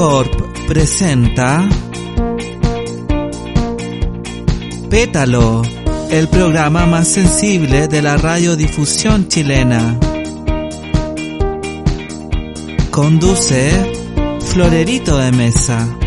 Corp presenta Pétalo, el programa más sensible de la radiodifusión chilena. Conduce Florerito de Mesa.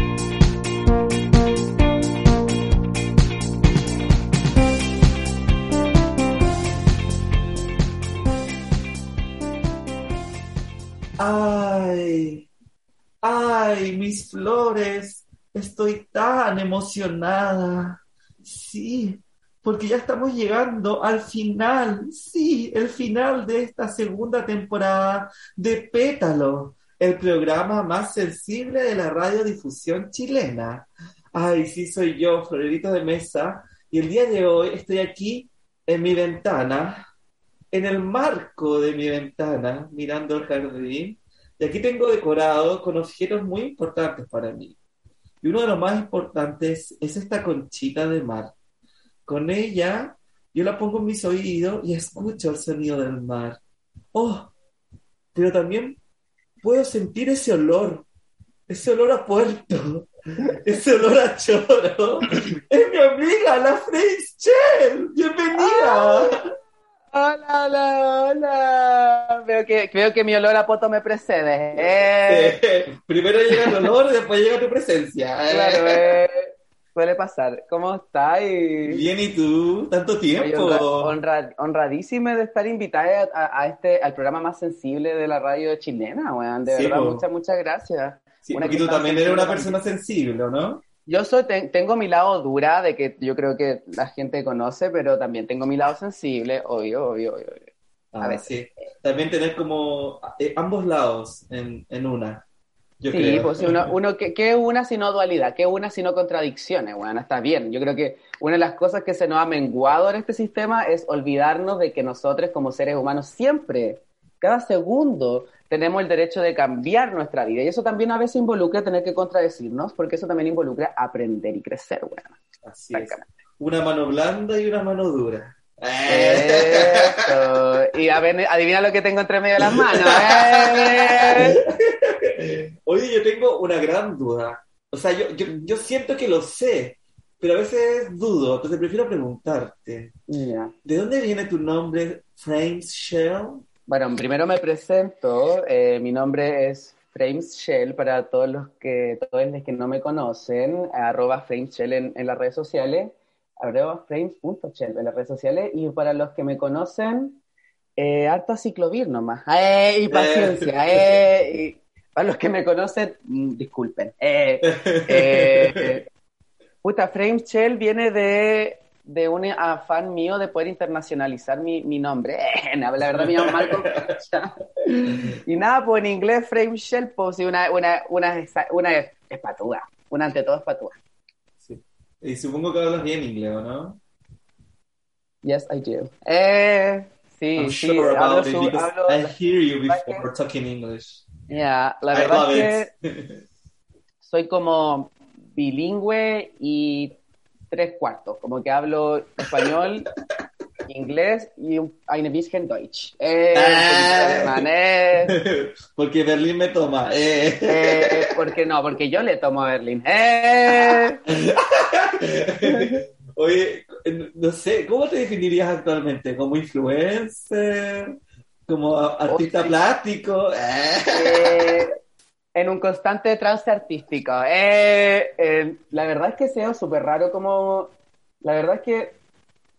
Flores, estoy tan emocionada. Sí, porque ya estamos llegando al final, sí, el final de esta segunda temporada de Pétalo, el programa más sensible de la radiodifusión chilena. Ay, sí, soy yo, Florerito de Mesa, y el día de hoy estoy aquí en mi ventana, en el marco de mi ventana, mirando el jardín, y aquí tengo decorado con objetos muy importantes para mí. Y uno de los más importantes es esta conchita de mar. Con ella yo la pongo en mis oídos y escucho el sonido del mar. Oh, pero también puedo sentir ese olor, ese olor a puerto, ese olor a choro. Es mi amiga, la French Shell. Bienvenida. Hola, hola, hola. Veo que, veo que mi olor a poto me precede. Eh, Eh, primero llega el olor y después llega tu presencia. Eh, claro, eh, suele pasar. ¿Cómo estás? Y... Bien, ¿y tú? ¿Tanto tiempo? honra- honra- honradísima de estar invitada a, a este, al programa más sensible de la radio chilena, weón. De Sí, verdad, po. muchas, muchas gracias. Sí, porque que tú también eres una persona sensible, ¿o ¿no? Yo soy, ten- tengo mi lado dura, de que yo creo que la gente conoce, pero también tengo mi lado sensible, obvio, obvio, obvio. obvio. Ah, ver. sí. También tener como eh, ambos lados en, en una, yo Sí, creo. pues uno, uno ¿qué, qué es una sino dualidad? ¿Qué es una sino contradicciones? Bueno, está bien. Yo creo que una de las cosas que se nos ha menguado en este sistema es olvidarnos de que nosotros como seres humanos siempre, cada segundo, tenemos el derecho de cambiar nuestra vida. Y eso también a veces involucra tener que contradecirnos, porque eso también involucra aprender y crecer, bueno. Así es. Una mano blanda y una mano dura. Eso. Y a ver, adivina lo que tengo entre medio de las manos. ¿eh? Oye, yo tengo una gran duda. O sea, yo, yo, yo siento que lo sé, pero a veces dudo, entonces prefiero preguntarte. Ya. ¿De dónde viene tu nombre, Frames Shell? Bueno, primero me presento. eh, mi nombre es Frames Shell para todos los que, todos los que no me conocen. Arroba Frames Shell en, en las redes sociales. Arroba frames.shell en las redes sociales. Y para los que me conocen, eh, harto ciclovir nomás. ¡Eh! Y paciencia. ¡Eh! Y para los que me conocen, mm, disculpen. ¡Eh! Eh, puta, Frames Shell viene de, de un afán mío de poder internacionalizar mi, mi nombre. Eh, la verdad me llamo Malcolm. y nada, pues en inglés Frame Shell, pues una, una, una, una espatúa. Una ante todo espatúa. Sí. Y supongo que hablas bien inglés, ¿o no? Yes, I do. Eh, sí, I'm sí, sure hablo about su- hablo- I hear you before talking English. Ya, la I verdad es que it. soy como bilingüe y tres cuartos, como que hablo español, inglés y un eine bisschen Deutsch. Eh, alemán, eh. Porque Berlín me toma. Eh. Eh, porque no, porque yo le tomo a Berlín. Oye, no sé, ¿cómo te definirías actualmente? ¿Como influencer? ¿Como artista Oye. plástico? En un constante trance artístico. Eh, eh, la verdad es que sea súper raro como... La verdad es que,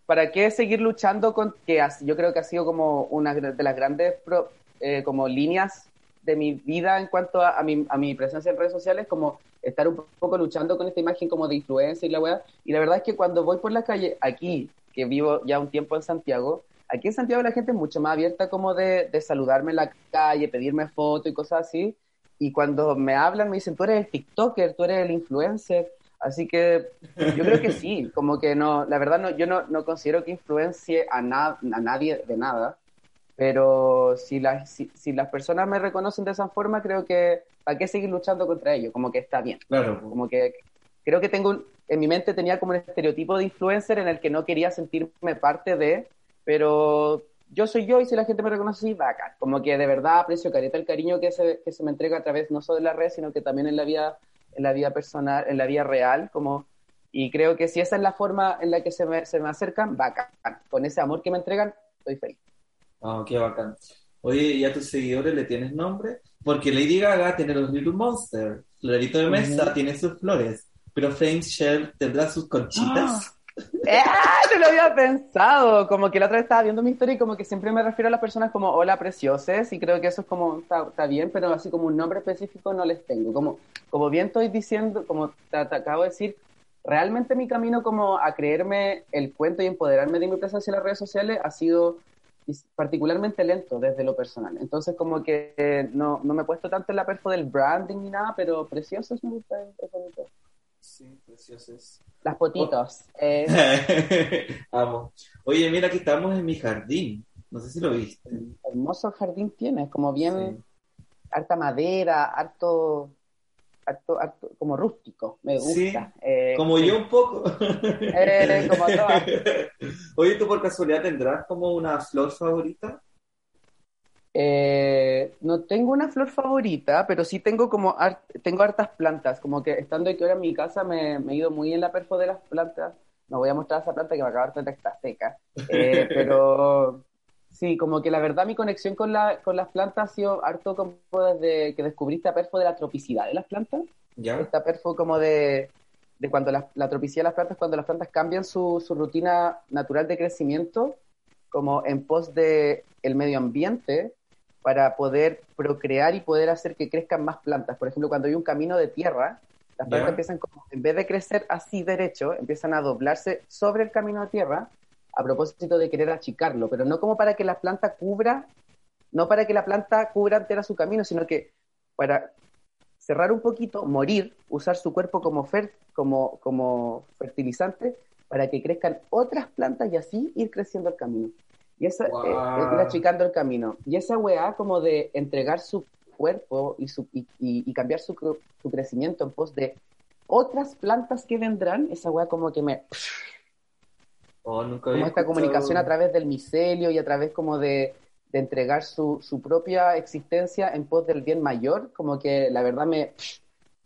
¿para qué seguir luchando con que yo creo que ha sido como una de las grandes pro- eh, como líneas de mi vida en cuanto a, a mi, a mi presencia en redes sociales, como estar un poco luchando con esta imagen como de influencia y la weá. Y la verdad es que cuando voy por la calle, aquí, que vivo ya un tiempo en Santiago, aquí en Santiago la gente es mucho más abierta como de, de saludarme en la calle, pedirme fotos y cosas así. Y cuando me hablan me dicen, tú eres el TikToker, tú eres el influencer. Así que yo creo que sí, como que no, la verdad no, yo no, no considero que influencie a, na- a nadie de nada, pero si las, si, si las personas me reconocen de esa forma, creo que ¿para qué seguir luchando contra ello? Como que está bien, Claro. como que creo que tengo, un- en mi mente tenía como un estereotipo de influencer en el que no quería sentirme parte de, pero yo soy yo y si la gente me reconoce así, bacán. Como que de verdad aprecio careta el cariño que se, que se me entrega a través no solo de la red, sino que también en la vida, en la vida personal, en la vida real, como y creo que si esa es la forma en la que se me, se me acercan, bacán. Con ese amor que me entregan, estoy feliz. Ah, qué bacán. Oye, ¿y a tus seguidores le tienes nombre? Porque Lady Gaga tiene los Little Monsters, Florito de Mesa tiene sus flores, pero Flames Shell tendrá sus conchitas. ¡Eh! No lo había pensado. Como que la otra vez estaba viendo mi historia y como que siempre me refiero a las personas como hola precioses y creo que eso es como, está, bien, pero así como un nombre específico no les tengo. Como, como bien estoy diciendo, como te, te acabo de decir, realmente mi camino como a creerme el cuento y empoderarme de mi presencia en las redes sociales ha sido particularmente lento desde lo personal. Entonces como que eh, no, no me he puesto tanto en la perfo del branding ni nada, pero preciosos me gusta, es bonito. Sí, preciosos. Las potitos. Eh, Amo. Oye, mira, aquí estamos en mi jardín. No sé si lo viste. hermoso jardín tienes, como bien harta madera, harto, harto, harto, como rústico, me gusta. Sí, Eh, Como sí. yo un poco. Eh, como. Oye, ¿tú por casualidad tendrás como una flor favorita? Eh, no tengo una flor favorita, pero sí tengo como har- tengo hartas plantas, como que estando aquí ahora en mi casa me, me he ido muy en la perfo de las plantas. No voy a mostrar esa planta que me acaba de que está seca. Eh, pero sí, como que la verdad mi conexión con la, con las plantas ha sido harto como desde que descubrí esta perfo de la tropicidad de las plantas. ¿Ya? Esta perfo como de, de cuando la, la tropicidad de las plantas, cuando las plantas cambian su, su rutina natural de crecimiento, como en pos de el medio ambiente, para poder procrear y poder hacer que crezcan más plantas. Por ejemplo, cuando hay un camino de tierra, las plantas empiezan como, en vez de crecer así derecho, empiezan a doblarse sobre el camino de tierra a propósito de querer achicarlo, pero no como para que la planta cubra, no para que la planta cubra entera su camino, sino que para cerrar un poquito, morir, usar su cuerpo como, fer- como, como fertilizante para que crezcan otras plantas y así ir creciendo el camino. Y esa, Wow. eh, ir achicando el camino. Y esa weá como de entregar su cuerpo y, su, y, y- y cambiar su, su crecimiento en pos de otras plantas que vendrán, esa weá como que me... Oh, nunca Como esta comunicación a través del micelio y a través como de, de entregar su, su propia existencia en pos del bien mayor, como que la verdad me...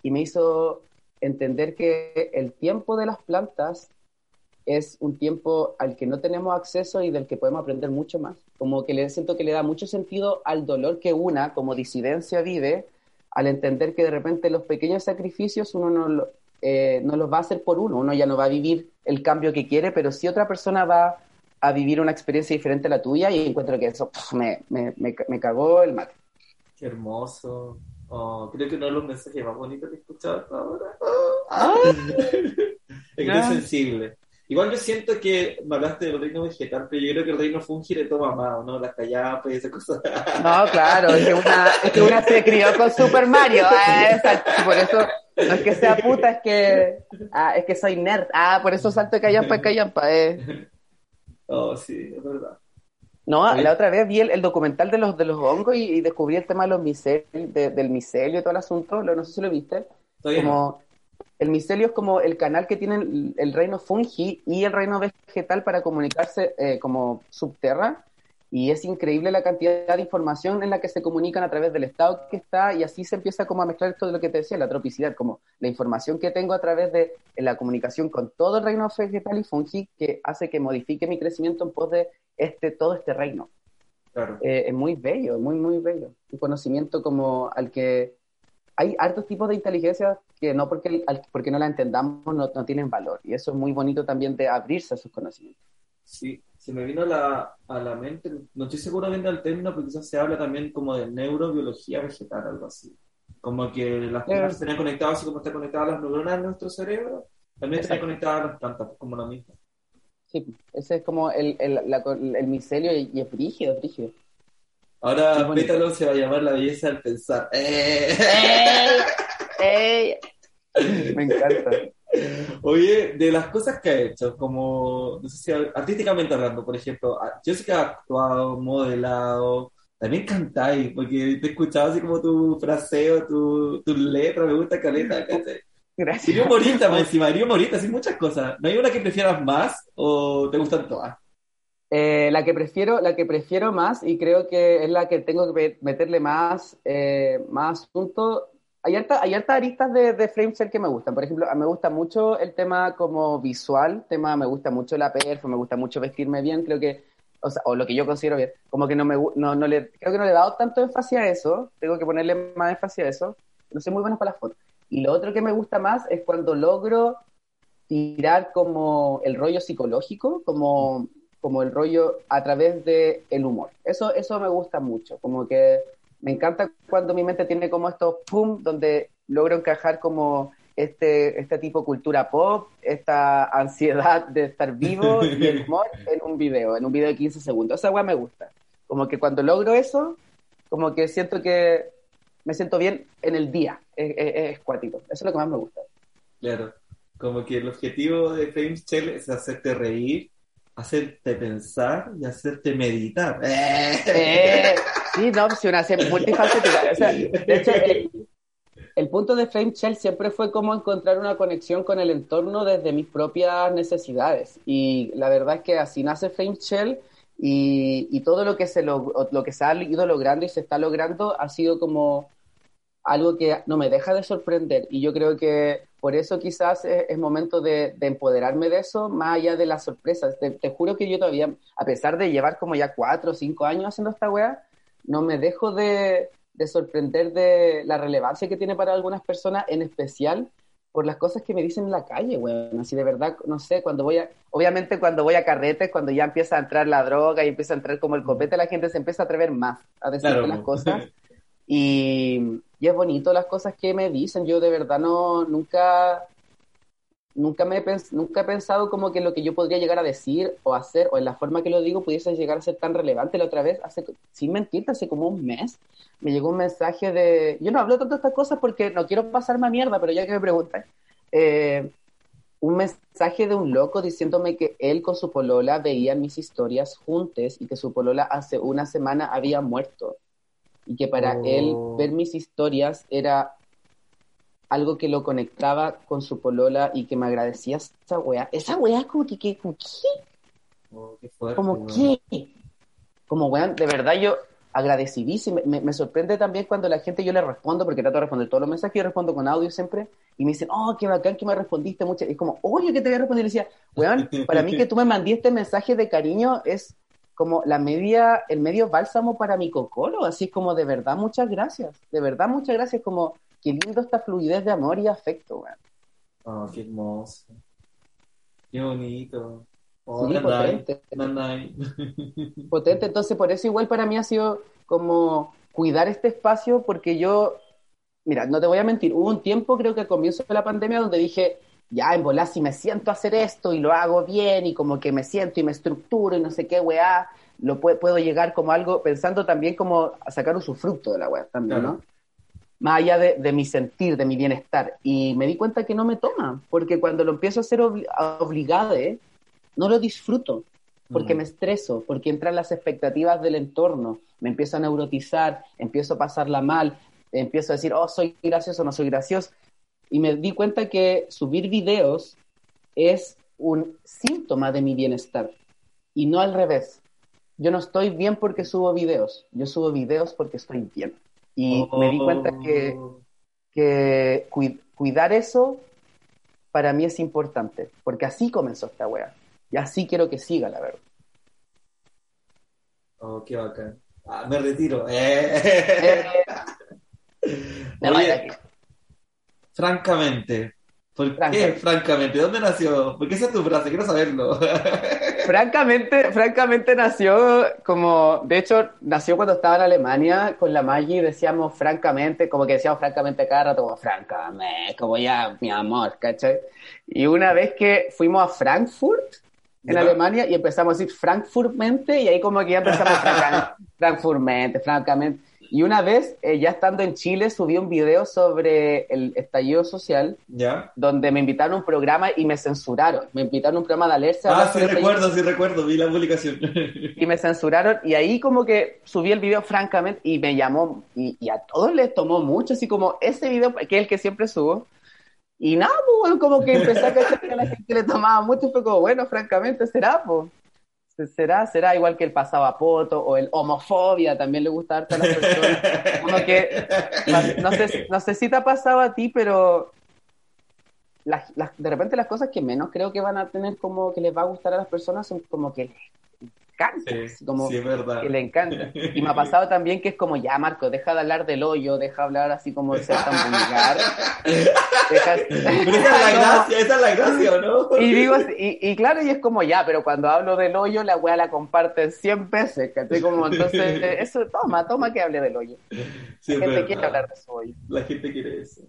Y me hizo entender que el tiempo de las plantas es un tiempo al que no tenemos acceso y del que podemos aprender mucho más. Como que le siento que le da mucho sentido al dolor que una, como disidencia, vive, al entender que de repente los pequeños sacrificios uno no, eh, no los va a hacer por uno, uno ya no va a vivir el cambio que quiere, pero si otra persona va a vivir una experiencia diferente a la tuya y encuentro que eso pf, me, me, me, me cagó el mate. Qué hermoso. Oh, creo que uno de los mensajes más bonitos que he escuchado hasta ahora. Ah. es que es sensible. Igual yo siento que me hablaste del reino vegetal, pero yo creo que el reino fungi le toma más, ¿no? Las callapas y esas cosas. No, claro, es que una, es que una se crió con Super Mario, ah, exacto, por eso no es que sea puta, es que ah, es que soy nerd, ah, por eso salto de callampa en callampa, eh. Oh, sí, es verdad. No, la otra vez vi el, el documental de los de los hongos y, y descubrí el tema de los micelios, de- del micelio y todo el asunto, lo- no sé si lo viste, como el micelio es como el canal que tienen el reino fungi y el reino vegetal para comunicarse eh, como subterra y es increíble la cantidad de información en la que se comunican a través del estado que está y así se empieza como a mezclar esto de lo que te decía, la tropicidad, como la información que tengo a través de la comunicación con todo el reino vegetal y fungi que hace que modifique mi crecimiento en pos de este todo este reino. Claro. Eh, es muy bello, muy, muy bello. Un conocimiento como al que hay hartos tipos de inteligencia que no porque, al- porque no la entendamos no, no tienen valor. Y eso es muy bonito también de abrirse a esos conocimientos. Sí, se me vino a la, a la mente, no estoy seguro bien del término, pero quizás se habla también como de neurobiología vegetal, algo así. Como que las plantas estarían conectadas, así como están conectadas las neuronas de nuestro cerebro, también Exacto. conectadas las plantas, como lo mismo. Sí, ese es como el, el, la- el micelio y, y es brígido, es brígido. Ahora. Pétalo se va a llamar la belleza del pensar. ¡Eh! ¡Ey! Me encanta. Oye, de las cosas que ha hecho, como, no sé si artísticamente hablando, por ejemplo, ah, yo sé que has actuado, modelado, también cantáis, porque te he escuchado así como tu fraseo, tu, tu letra, me gusta caleta, ¿cachai? Gracias. Sería humorista, más encima, humorista, así muchas cosas. ¿No hay una que prefieras más o te gustan todas? Eh, la que prefiero, la que prefiero más y creo que es la que tengo que meterle más, eh, más asunto. Hay hartas hay aristas de, de Flameshell que me gustan. Por ejemplo, me gusta mucho el tema como visual, tema me gusta mucho la perfo, me gusta mucho vestirme bien. Creo que, o, sea, o lo que yo considero bien, como que no me no, no le, creo que no le he dado tanto énfasis a eso. Tengo que ponerle más énfasis a eso. No soy muy buena para las fotos. Y lo otro que me gusta más es cuando logro tirar como el rollo psicológico, como como el rollo a través del el humor. Eso, eso me gusta mucho, como que me encanta cuando mi mente tiene como estos pum, donde logro encajar como este, este tipo de cultura pop, esta ansiedad de estar vivo y el humor en un video, en un video de 15 segundos. Esa weá me gusta. Como que cuando logro eso, como que siento que me siento bien en el día. Es, es, cuático. Eso es lo que más me gusta. Claro. Como que el objetivo de Fame Shell es hacerte reír hacerte pensar y hacerte meditar. Eh, sí, no, si una multifacética. O sea, de hecho, el, punto de Flame Shell siempre fue como encontrar una conexión con el entorno desde mis propias necesidades. Y la verdad es que así nace Flame Shell y, y todo lo que, se lo, lo que se ha ido logrando y se está logrando ha sido como algo que no me deja de sorprender. Y yo creo que por eso quizás es, momento de, empoderarme de eso, más allá de las sorpresas. Te, juro que yo todavía, a pesar de llevar como ya cuatro o cinco años haciendo esta weá, no me dejo de, sorprender de la relevancia que tiene para algunas personas, en especial por las cosas que me dicen en la calle, weón. Así de verdad, no sé, cuando voy a, obviamente cuando voy a carretes, cuando ya empieza a entrar la droga y empieza a entrar como el copete, la gente se empieza a atrever más a decirme las cosas. Y, y es bonito las cosas que me dicen. Yo de verdad no, nunca, nunca, me he nunca he pensado como que lo que yo podría llegar a decir o hacer o en la forma que lo digo pudiese llegar a ser tan relevante. La otra vez, hace, sin mentirte, hace como un mes, me llegó un mensaje de... Yo no hablo tanto de estas cosas porque no quiero pasarme a mierda, pero ya que me preguntan, eh, un mensaje de un loco diciéndome que él con su polola veían mis historias juntos y que su polola hace una semana había muerto y que para él oh. ver mis historias era algo que lo conectaba con su polola y que me agradecía esa weá. Esa weá como que, que como qué. Oh, qué fuerte, como qué. Como weá, de verdad yo agradecidísimo. Me, me, sorprende también cuando la gente yo le respondo, porque trato de responder todos los mensajes, yo respondo con audio siempre, y me dicen, oh, qué bacán que me respondiste mucho. Y es como, oye, que te voy a responder. Y decía, weón, para mí que tú me mandaste este mensaje de cariño es como la media, el medio bálsamo para mi cocoro, así como de verdad muchas gracias, de verdad muchas gracias, como qué lindo esta fluidez de amor y afecto, weón. Oh, qué hermoso. Qué bonito. Oh, sí, potente. potente, entonces por eso igual para mí ha sido como cuidar este espacio porque yo, mira, no te voy a mentir, hubo un tiempo creo que al comienzo de la pandemia donde dije, ya en volar si me siento a hacer esto y lo hago bien y como que me siento y me estructuro y no sé qué weá, lo puedo, llegar como algo, pensando también como a sacar un fruto de la weá también, ¿no? Más allá de, mi sentir, de mi bienestar. Y me di cuenta que no me toma, porque cuando lo empiezo a hacer obligado, no lo disfruto, porque me estreso, porque entran las expectativas del entorno, me empiezo a neurotizar, empiezo a pasarla mal, empiezo a decir, oh, soy gracioso, no soy gracioso, y me di cuenta que subir videos es un síntoma de mi bienestar y no al revés. Yo no estoy bien porque subo videos, yo subo videos porque estoy bien. Y me di cuenta que, oh. que cuidar eso para mí es importante, porque así comenzó esta wea. Y así quiero que siga, la verdad. Oh, qué bacán. Ah, me retiro. Eh. Francamente. ¿Por qué, francamente? ¿Dónde nació? ¿Por qué esa es tu frase? Quiero saberlo. francamente, francamente nació como, de hecho, nació cuando estaba en Alemania con la Maggie, decíamos francamente, como que decíamos francamente cada rato, como francamente, como ya, mi amor, ¿cachai? Y una vez que fuimos a Frankfurt, en Alemania, y empezamos a decir Frankfurtmente, y ahí como que ya empezamos francamente, francamente. Y una vez, eh, ya estando en Chile, subí un video sobre el estallido social, ¿Ya? donde me invitaron a un programa y me censuraron. Me invitaron a un programa de alerta. Ah, sí recuerdo, sí recuerdo, vi la publicación. Y me censuraron, y ahí como que subí el video francamente y me llamó, y, a todos les tomó mucho, así como ese video, que es el que siempre subo. Y nada, pues, como que empecé a que a la gente le tomaba mucho y fue como, bueno, francamente, será, pues. Será, será igual que el pasado a poto o el homofobia, también le gusta harto a las personas. Como que, no sé, si te ha pasado a ti, pero de repente las cosas que menos creo que van a tener como que les va a gustar a las personas son como que como que le encanta. Y me ha pasado también que es como, ya Marco, deja de hablar del hoyo, deja de hablar así como de ser tan vulgar. esa es la gracia, esa es la gracia, ¿no? Y digo, y, y, claro, y es como ya, pero cuando hablo del hoyo, la weá la comparten 100 veces, Como, entonces, eso, toma, toma que hable del hoyo. la gente quiere hablar de su hoyo. La gente quiere eso.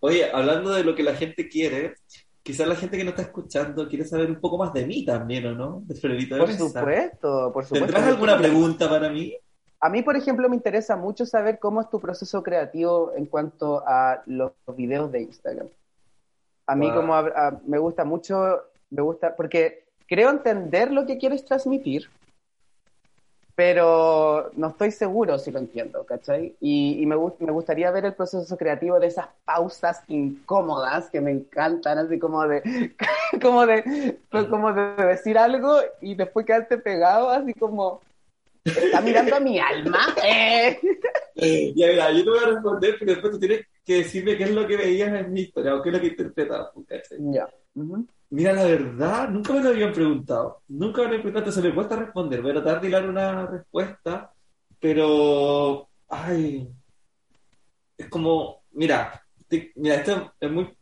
Oye, hablando de lo que la gente quiere, quizás la gente que no está escuchando quiere saber un poco más de mí también, ¿o no? De Florito de Por supuesto, por supuesto. ¿Tendrás alguna pregunta para mí? A mí, por ejemplo, me interesa mucho saber cómo es tu proceso creativo en cuanto a los videos de Instagram. A mí como me gusta mucho, me gusta, porque creo entender lo que quieres transmitir, pero no estoy seguro si lo entiendo, ¿cachai? Y, me, me gustaría ver el proceso creativo de esas pausas incómodas que me encantan, así como de, como de, como de decir algo y después quedarte pegado, así como, está mirando a mi alma. Eh. Ya, mira, yo te voy a responder, pero después tú tienes que decirme qué es lo que veías en mi historia o qué es lo que interpretabas, ¿cachai? Ya. Mira, la verdad, nunca me lo habían preguntado. Nunca me lo habían preguntado, se me cuesta responder. Voy a tratar de dar una respuesta, pero. Ay. Es como. Mira, mira, esto es muy.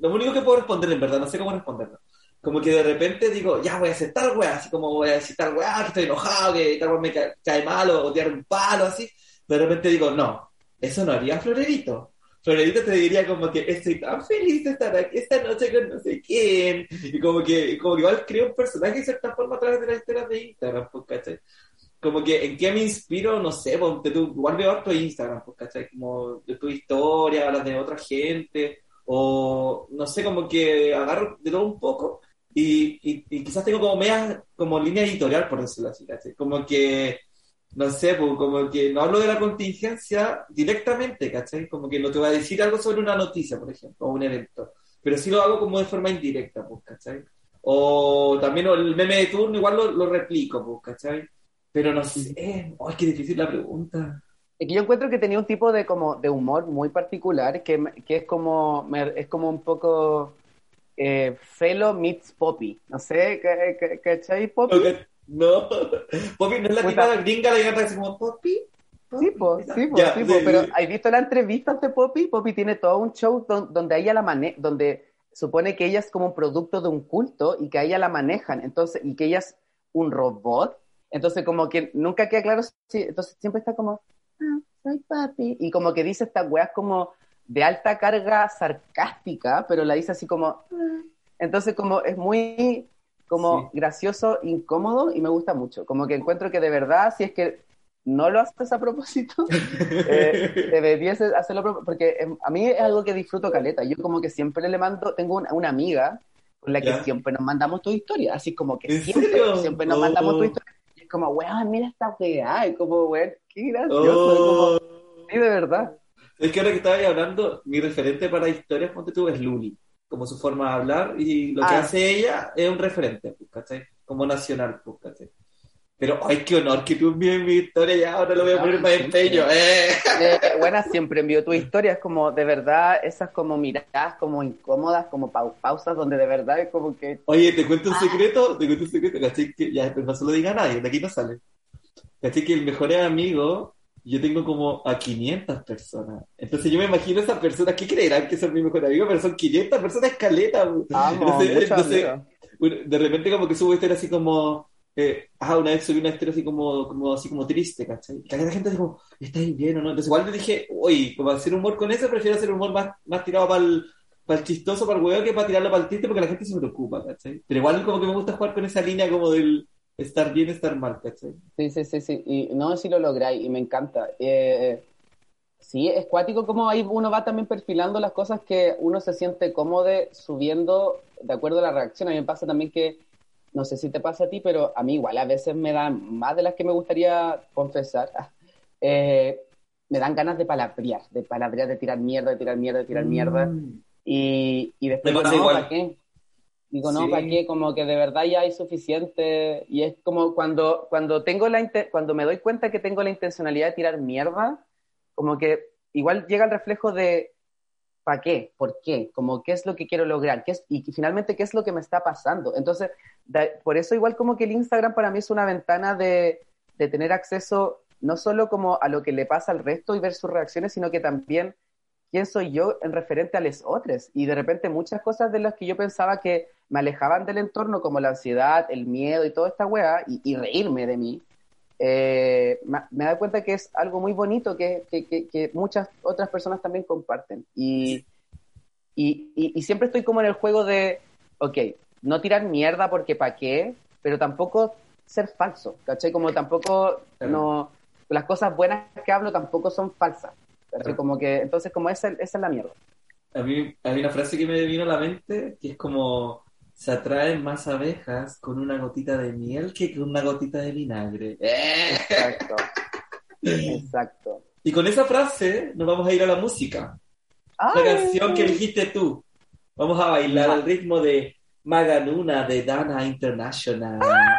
Lo único que puedo responder, en verdad, no sé cómo responderlo. Como que de repente digo, ya voy a hacer tal weá, así como voy a decir tal weá, que estoy enojado, que tal weá me cae, mal o tirar un palo, así. De repente digo, no, eso no haría Florerito Florerito te diría como que estoy tan feliz de estar aquí esta noche con no sé quién. Y como que, como que igual creo un personaje de cierta forma a través de las historias de Instagram, pues, ¿cachai? Como que en qué me inspiro, no sé, porque tú, igual veo harto Instagram, pues, ¿cachai? Como de tu historia, las de otra gente, o no sé, como que agarro de todo un poco y, y, quizás tengo como media, como línea editorial, por decirlo así, ¿cachai? Como que no sé, pues, como que no hablo de la contingencia directamente, ¿cachai? Como que no te voy a decir algo sobre una noticia, por ejemplo, o un evento, pero sí lo hago como de forma indirecta, pues, ¿cachai? O también el meme de turno igual lo, lo replico, pues, ¿cachai? Pero no sé, ¡ay, qué difícil la pregunta! Es que yo encuentro que tenía un tipo de como de humor muy particular que, que es como es como un poco eh, Felo meets Poppy, no sé, ¿cachai? Poppy. No, Poppy no es la tipa gringa, la gata así como Poppy. Sí, pues, sí, pues, sí, pero ¿has visto la entrevista de Poppy? Poppy tiene todo un show donde, ella la mane donde supone que ella es como un producto de un culto y que a ella la manejan, entonces, y que ella es un robot, entonces como que nunca queda claro, entonces siempre está como, ah, soy papi, y como que dice estas weas como de alta carga sarcástica, pero la dice así como, ah". entonces como es muy como gracioso, incómodo y me gusta mucho. Como que encuentro que de verdad, si es que no lo haces a propósito, eh, deberías hacerlo a propósito, porque em, a mí es algo que disfruto caleta. Yo como que siempre le mando, tengo una, amiga con la que siempre nos mandamos tu historia, así como que siempre, siempre nos mandamos tu oh. historia. Y es como, weón, mira esta weá, y como, weón, qué gracioso. Oh. sí, de verdad. Es que ahora que estaba hablando, mi referente para historias, ponte tú, es Luli como su forma de hablar, y lo que ah. hace ella es un referente, pues, ¿cachai? Como nacional, pues, ¿cachai? Pero, ay, qué honor que tú envíes mi historia ya, ahora lo voy a poner más empeño. Eh. Eh, buena, siempre envío tu historia, es como, de verdad, esas como miradas, como incómodas, como pausas, donde de verdad es como que... Oye, te cuento un ah. secreto, te cuento un secreto, ¿cachai? Que ya, no se lo diga a nadie, de aquí no sale. ¿Cachai? Que el mejor amigo yo tengo como a 500 personas. Entonces yo me imagino esas personas, ¿qué creerán que son mi mejor amigo? Pero son 500 personas escaleta. entonces, de repente como que subo historia así como, eh, ah, una vez subí una historia así como, como, así como triste, ¿cachai? Y la gente así como, ¿estáis bien o no? Entonces igual le dije, uy, como hacer humor con eso, prefiero hacer humor más, más tirado para el, para el chistoso, para el huevo, que para tirarlo para el triste, porque la gente se preocupa, ¿cachai? Pero igual como que me gusta jugar con esa línea como del estar bien, estar mal, ¿cachai? Sí, sí, sí, sí. Y no, si lo lográis y me encanta. Eh, sí, es cuático como ahí uno va también perfilando las cosas que uno se siente cómodo subiendo de acuerdo a la reacción. A mí me pasa también que, no sé si te pasa a ti, pero a mí igual a veces me dan más de las que me gustaría confesar. Eh, me dan ganas de palabrear, de palabrear, de tirar mierda, de tirar mierda, de tirar mierda. Mm. Y, y después, no, ¿para qué? Digo, no, Sí. ¿para qué? Como que de verdad ya hay suficiente. Y es como cuando, cuando, tengo la cuando me doy cuenta que tengo la intencionalidad de tirar mierda, como que igual llega el reflejo de ¿para qué? ¿Por qué? Como qué es lo que quiero lograr, ¿Qué es, y finalmente qué es lo que me está pasando. Entonces, por eso igual como que el Instagram para mí es una ventana de, de tener acceso no solo como a lo que le pasa al resto y ver sus reacciones, sino que también quién soy yo en referente a los otros. Y de repente muchas cosas de las que yo pensaba que me alejaban del entorno, como la ansiedad, el miedo y toda esta weá, y, y reírme de mí, eh, me, me da cuenta que es algo muy bonito que, que, que- que muchas otras personas también comparten. Y, y, y- y siempre estoy como en el juego de, ok, no tirar mierda porque pa' qué, pero tampoco ser falso, ¿cachai? Como tampoco, no, las cosas buenas que hablo tampoco son falsas, ¿cachai? Como que, entonces como esa, esa es la mierda. A mí hay una frase que me vino a la mente que es como se atraen más abejas con una gotita de miel que con una gotita de vinagre. Eh. Exacto. Exacto. Y con esa frase nos vamos a ir a la música. La canción que dijiste tú. Vamos a bailar al ritmo de Maganuna de Dana International. Ah.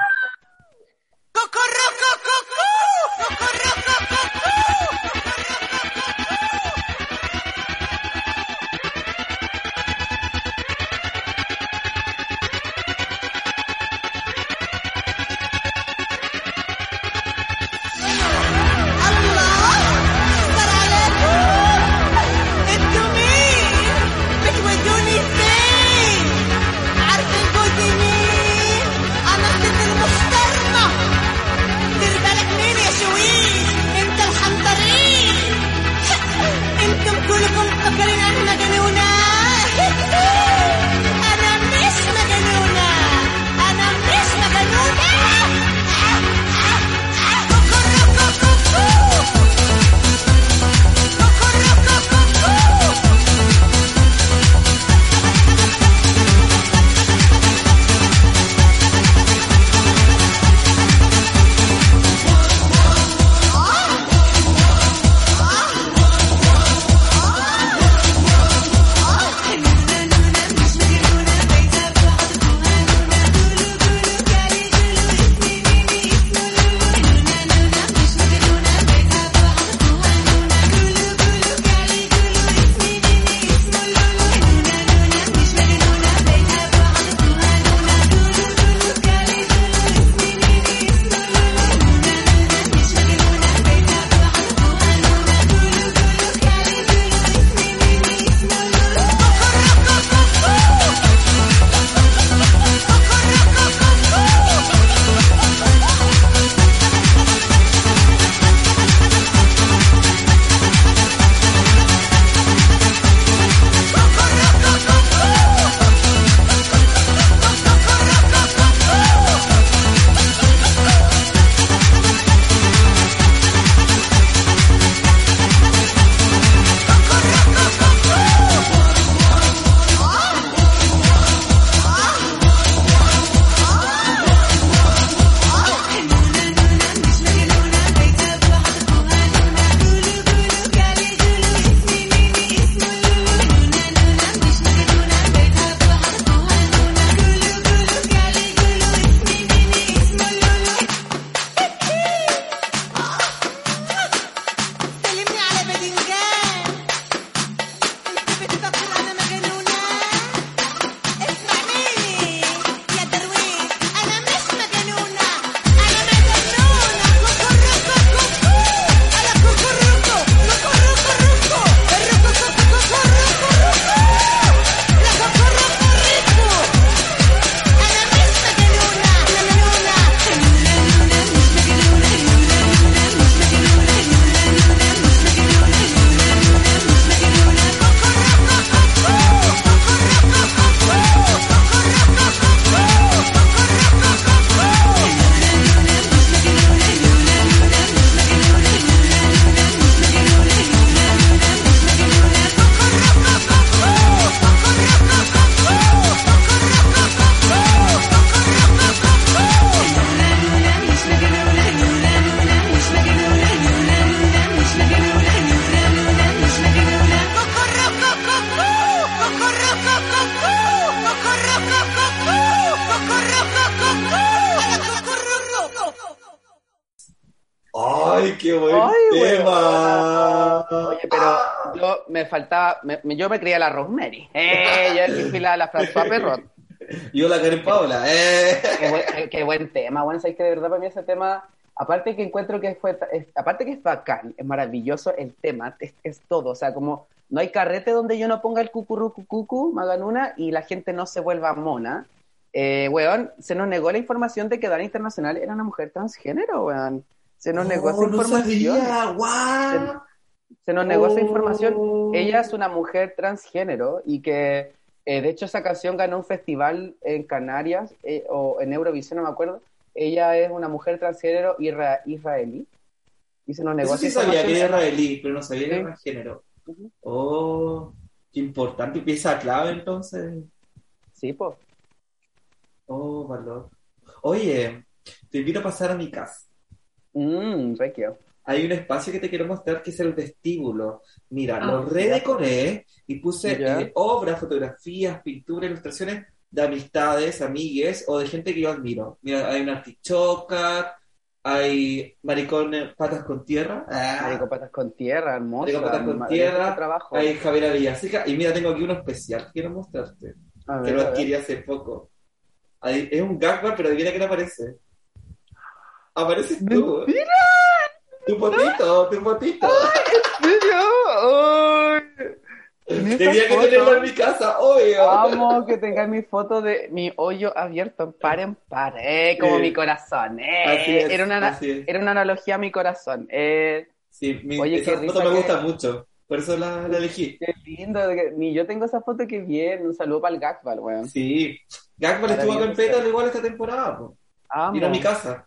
Me yo me creía la Rosemary. Eh, yo fila de la François Perrot. Yo la Karen Paula, ¡eh! Qué buen, qué- buen tema, bueno, sabes que de verdad para mí ese tema, aparte que encuentro que fue, es- aparte que es bacán, es maravilloso el tema, es, es todo, o sea, como no hay carrete donde yo no ponga el cucurrucu cucu, maganuna, y la gente no se vuelva mona. Eh, weón, se nos negó la información de que Dana Internacional era una mujer transgénero, weón. Se nos negó esa Oh, no información. sabía. Se nos negó esa Oh. información. Ella es una mujer transgénero y que, eh, de hecho, esa canción ganó un festival en Canarias eh, o en Eurovisión, no me acuerdo. Ella es una mujer transgénero isra- israelí y se nos negó Eso sí esa sabía que era israelí, pero no sabía que era transgénero. Oh, qué importante pieza clave entonces. Sí, pues. Oh, valor. Oye, te invito a pasar a mi casa. Mmm, requio. Hay un espacio que te quiero mostrar que es el vestíbulo. Mira, Ah, lo redecoré y puse eh, obras, fotografías, pinturas, ilustraciones de amistades, amigues o de gente que yo admiro. Mira, hay una artichoca, hay maricón eh, patas con tierra, ah, Marico Patas con Tierra, hermosa. Marico Patas con Tierra, trabajo. hay Javiera Villaseca y mira, tengo aquí uno especial que quiero mostrarte, que lo adquirí hace poco. Ahí- es un gagbar, pero adivina quién aparece. Apareces tú. Tu potito, tu potito. Ay, Tenía que tenerlo en mi casa, obvio. Amo que tengáis mi foto de mi hoyo abierto en par en par, eh, como Sí. mi corazón. Eh. Así es, era, una, ana- así es. era una analogía a mi corazón. Eh, Sí, mi, Oye, esa foto me que- gusta mucho, por eso la, la elegí. qué lindo. Ni yo tengo esa foto, que bien. Un saludo para el Gagbal, weón. Sí, Gagbar estuvo acá en. Pétalo igual esta temporada, po. Amo. Vino a mi casa.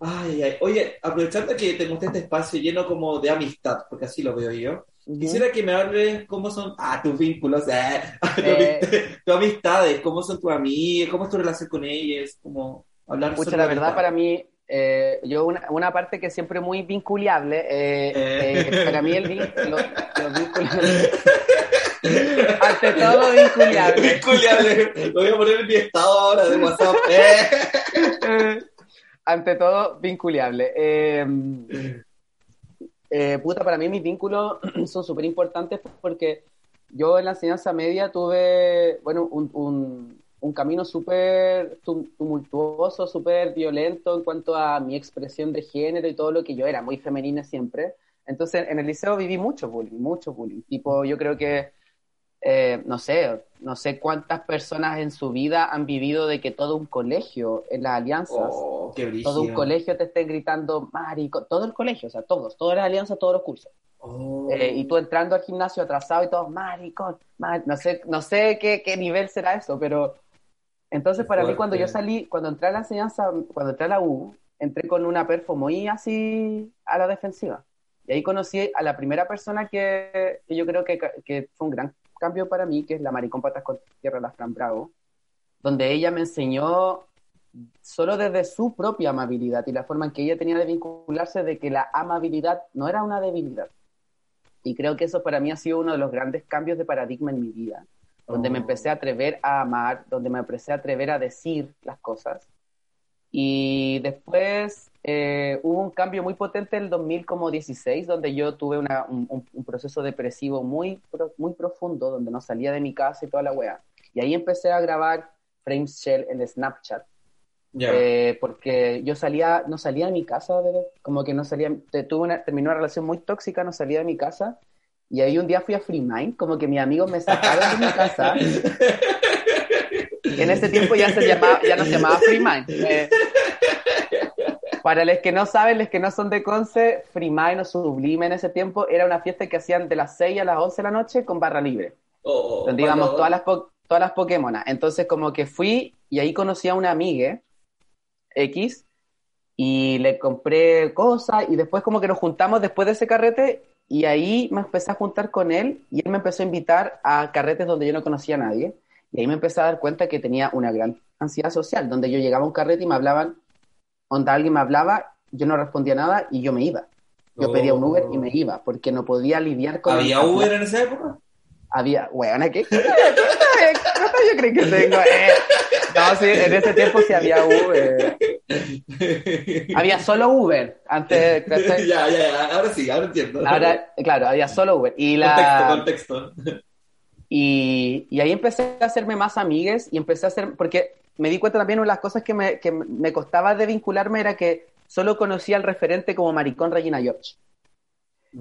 Ay, ay, oye, aprovechando que te mostré este espacio lleno como de amistad, porque así lo veo yo, quisiera que me hables cómo son, ah, tus vínculos, eh, tu Eh. amist- tus amistades, cómo son tus amigas, cómo es tu relación con ellas, como hablar Pucha, sobre la verdad amistad. para mí, eh, yo una, una parte que siempre muy vinculable, eh, Eh. eh, para mí el vin- lo- los vínculos, ante todo vinculable. Vinculable. Lo voy a poner en mi estado ahora de WhatsApp. Ante todo vinculable. Eh, eh, puta, para mí mis vínculos son súper importantes porque yo en la enseñanza media tuve, bueno, un, un, un camino súper tum- tumultuoso, súper violento en cuanto a mi expresión de género y todo lo que yo era, muy femenina siempre. Entonces, en el liceo viví mucho bullying, mucho bullying. Tipo, yo creo que, eh, no sé, no sé cuántas personas en su vida han vivido de que todo un colegio en las alianzas Oh, todo un colegio te estén gritando marico, todo el colegio, o sea, todos, todas las alianzas, todos los cursos. Oh. Eh, y tú entrando al gimnasio atrasado y todo, maricón, mar- no sé, no sé qué, qué nivel será eso, pero entonces Qué para mí cuando yo salí, cuando entré a la enseñanza, cuando entré a la U, entré con una perfo muy así a la defensiva. Y ahí conocí a la primera persona que, que yo creo que, que fue un gran cambio para mí, que es la maricón patas con tierra, la Fran Bravo, donde ella me enseñó solo desde su propia amabilidad y la forma en que ella tenía de vincularse de que la amabilidad no era una debilidad. Y creo que eso para mí ha sido uno de los grandes cambios de paradigma en mi vida, donde me Oh. empecé a atrever a amar, donde me empecé a atrever a decir las cosas. Y después eh, hubo un cambio muy potente en el 2016, donde yo tuve una- un, un- proceso depresivo muy, muy profundo, donde no salía de mi casa y toda la wea. Y ahí empecé a grabar Frames Shell en Snapchat. Ya. Eh, porque yo salía, no salía de mi casa, bebé. como que no salía, tuve una, terminé una relación muy tóxica, no salía de mi casa, y ahí un día fui a Free Mind, como que mis amigos me sacaron de mi casa, en ese tiempo ya se llamaba, ya no se llamaba Free Mind. Eh, para los que no saben, los que no son de Conce, Free Mind o Sublime en ese tiempo era una fiesta que hacían de las 6 a las 11 de la noche con barra libre Oh, donde íbamos todas las, todas las Pokémonas. Entonces como que fui y ahí conocí a una amiga X y le compré cosas y después como que nos juntamos después de ese carrete y ahí me empecé a juntar con él y él me empezó a invitar a carretes donde yo no conocía a nadie y ahí me empecé a dar cuenta que tenía una gran ansiedad social, donde yo llegaba a un carrete y me hablaban, onda alguien me hablaba, yo no respondía nada y yo me iba. Yo pedía un Uber y me iba porque no podía lidiar con... ¿Había el- Uber en esa época? había, weona, ¿qué? ¿Qué ¿Cuánto yo creo que tengo? Eh, no, sí, en ese tiempo sí había Uber. Había solo Uber antes. ¿cachai? ya, ya, ya, ahora sí, ahora entiendo. Ahora, claro, había solo Uber. Y la. Contexto, contexto. Y, y ahí empecé a hacerme más amigues y empecé a hacer, porque me di cuenta también una de las cosas que me, que me costaba de vincularme era que solo conocía al referente como maricón Regina George.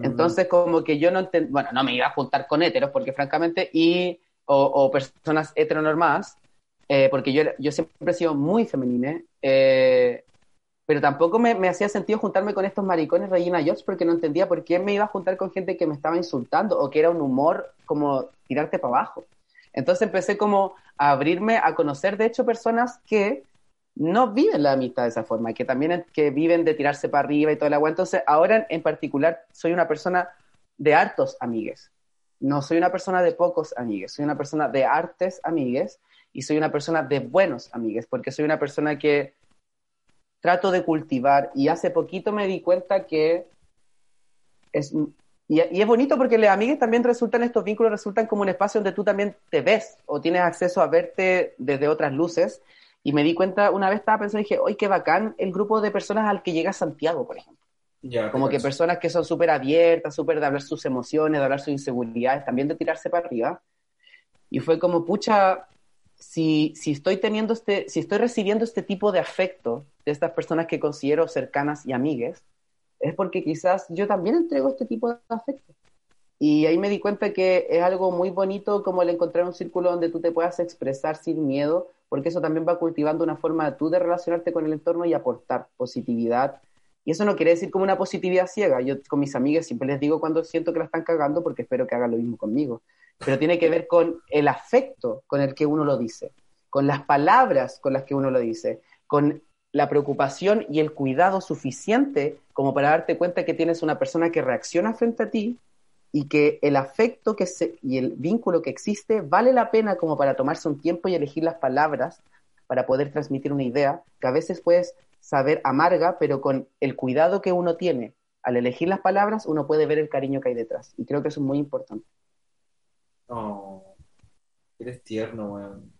Entonces, como que yo no entendía, bueno, no me iba a juntar con héteros, porque francamente, y, o, o personas heteronormadas, eh, porque yo, yo siempre he sido muy femenina, eh, pero tampoco me, me, hacía sentido juntarme con estos maricones Regina George porque no entendía por qué me iba a juntar con gente que me estaba insultando o que era un humor como tirarte para abajo. Entonces empecé como a abrirme a conocer, de hecho, personas que no viven la amistad de esa forma, que también que viven de tirarse para arriba y toda la agua. Entonces, ahora en particular soy una persona de hartos amigues. No soy una persona de pocos amigues, soy una persona de artes amigues y soy una persona de buenos amigues, porque soy una persona que trato de cultivar y hace poquito me di cuenta que es y, y, es bonito porque los amigues también resultan, estos vínculos resultan como un espacio donde tú también te ves o tienes acceso a verte desde otras luces. Y me di cuenta, una vez estaba pensando y dije, ¡ay, qué bacán el grupo de personas al que llega Santiago, por ejemplo! Ya, como que personas que son súper abiertas, súper de hablar sus emociones, de hablar sus inseguridades, también de tirarse para arriba. Y fue como, pucha, si, si estoy teniendo este, si estoy recibiendo este tipo de afecto de estas personas que considero cercanas y amigues, es porque quizás yo también entrego este tipo de afecto. Y ahí me di cuenta que es algo muy bonito como el encontrar un círculo donde tú te puedas expresar sin miedo, porque eso también va cultivando una forma tú de relacionarte con el entorno y aportar positividad. Y eso no quiere decir como una positividad ciega. Yo con mis amigas siempre les digo cuando siento que la están cagando porque espero que hagan lo mismo conmigo. Pero tiene que ver con el afecto con el que uno lo dice, con las palabras con las que uno lo dice, con la preocupación y el cuidado suficiente como para darte cuenta que tienes una persona que reacciona frente a ti y que el afecto que se, y el vínculo que existe vale la pena como para tomarse un tiempo y elegir las palabras para poder transmitir una idea que a veces puedes saber amarga, pero con el cuidado que uno tiene al elegir las palabras, uno puede ver el cariño que hay detrás. Y creo que eso es muy importante. Oh, eres tierno, weón.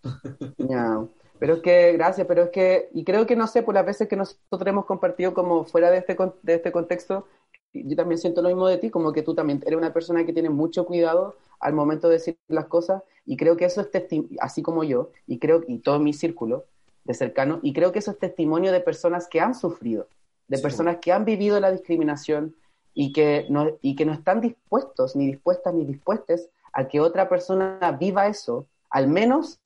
No. Pero es que, gracias, pero es que, y creo que no sé, por las veces que nosotros hemos compartido como fuera de este, de este contexto, yo también siento lo mismo de ti, como que tú también eres una persona que tiene mucho cuidado al momento de decir las cosas, y creo que eso es testimonio, así como yo, y creo, y todo mi círculo de cercano, y creo que eso es testimonio de personas que han sufrido, de sí. personas que han vivido la discriminación y que, no, y que no están dispuestos, ni dispuestas, ni dispuestas a que otra persona viva eso, al menos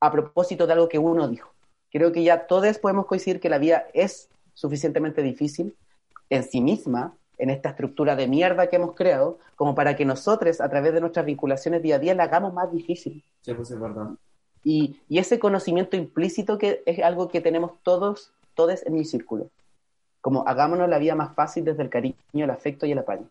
a propósito de algo que uno dijo. Creo que ya todos podemos coincidir que la vida es suficientemente difícil en sí misma, en esta estructura de mierda que hemos creado, como para que nosotros, a través de nuestras vinculaciones día a día, la hagamos más difícil. Sí, pues es verdad. Y, y ese conocimiento implícito que es algo que tenemos todos, todos en mi círculo. Como hagámonos la vida más fácil desde el cariño, el afecto y el apaño.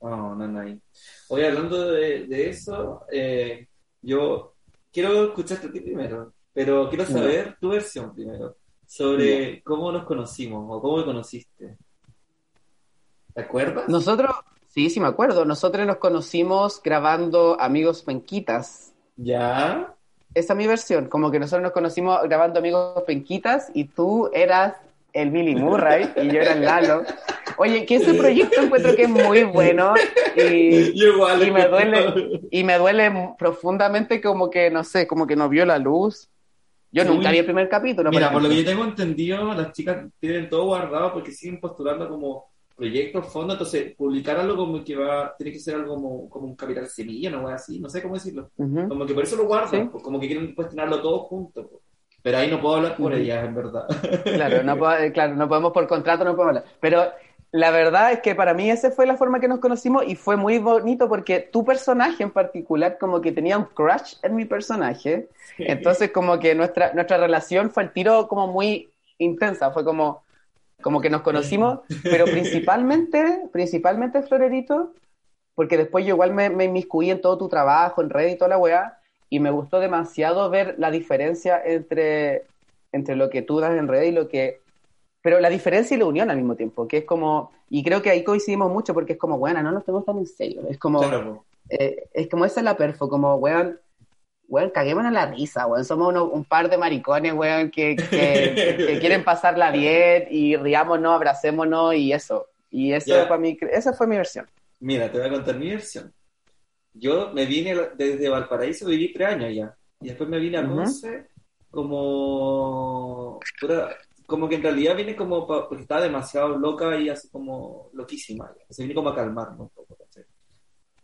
Oh, no, no. Oye, hablando de, de eso, eh, yo quiero escucharte a ti primero, pero quiero saber tu versión primero sobre cómo nos conocimos o cómo me conociste. ¿Te acuerdas? Nosotros, sí, sí me acuerdo. Nosotros nos conocimos grabando Amigos Penquitas. ¿Ya? Esa es mi versión, como que nosotros nos conocimos grabando Amigos Penquitas y tú eras el Billy Murray y yo era el Lalo. Oye, que ese proyecto encuentro que es muy bueno y, igual, y me duele y me duele profundamente como que no sé, como que no vio la luz. Yo sí, nunca vi el primer capítulo. Mira, por lo que yo tengo entendido, las chicas tienen todo guardado porque siguen postulando como proyectos, fondos, entonces publicar algo como que va, tiene que ser algo como, como un capital semilla, no así, no sé cómo decirlo. Uh -huh. Como que por eso lo guardan, ¿Sí? como que quieren cuestionarlo todo junto. Pero ahí no puedo hablar por ellas, en verdad. Claro, no, claro, no podemos por contrato, no podemos hablar. Pero la verdad es que para mí esa fue la forma que nos conocimos y fue muy bonito porque tu personaje en particular como que tenía un crush en mi personaje. Sí. Entonces como que nuestra, nuestra relación fue el tiro como muy intensa, fue como, como que nos conocimos, pero principalmente, principalmente Florerito, porque después yo igual me, me inmiscuí en todo tu trabajo, en red y toda la weá, y me gustó demasiado ver la diferencia entre, entre lo que tú das en red y lo que pero la diferencia y la unión al mismo tiempo, que es como, y creo que ahí coincidimos mucho porque es como, bueno, no nos tenemos tan en serio, es como, claro. eh, es como esa es la perfo, como, weón, weón, caguémonos la risa, weón. Somos uno- un par de maricones, weón, que, que, que quieren pasarla bien y riámonos, abracémonos y eso. Y eso Ya. para mí, esa fue mi versión. Mira, te voy a contar mi versión. Yo me vine desde Valparaíso, viví tres años ya. Y después me vine a. Conce como... pura- como que en realidad vine como... pa- porque estaba demasiado loca y así como loquísima. ya. Se vine como a calmarme un poco, ¿cachai?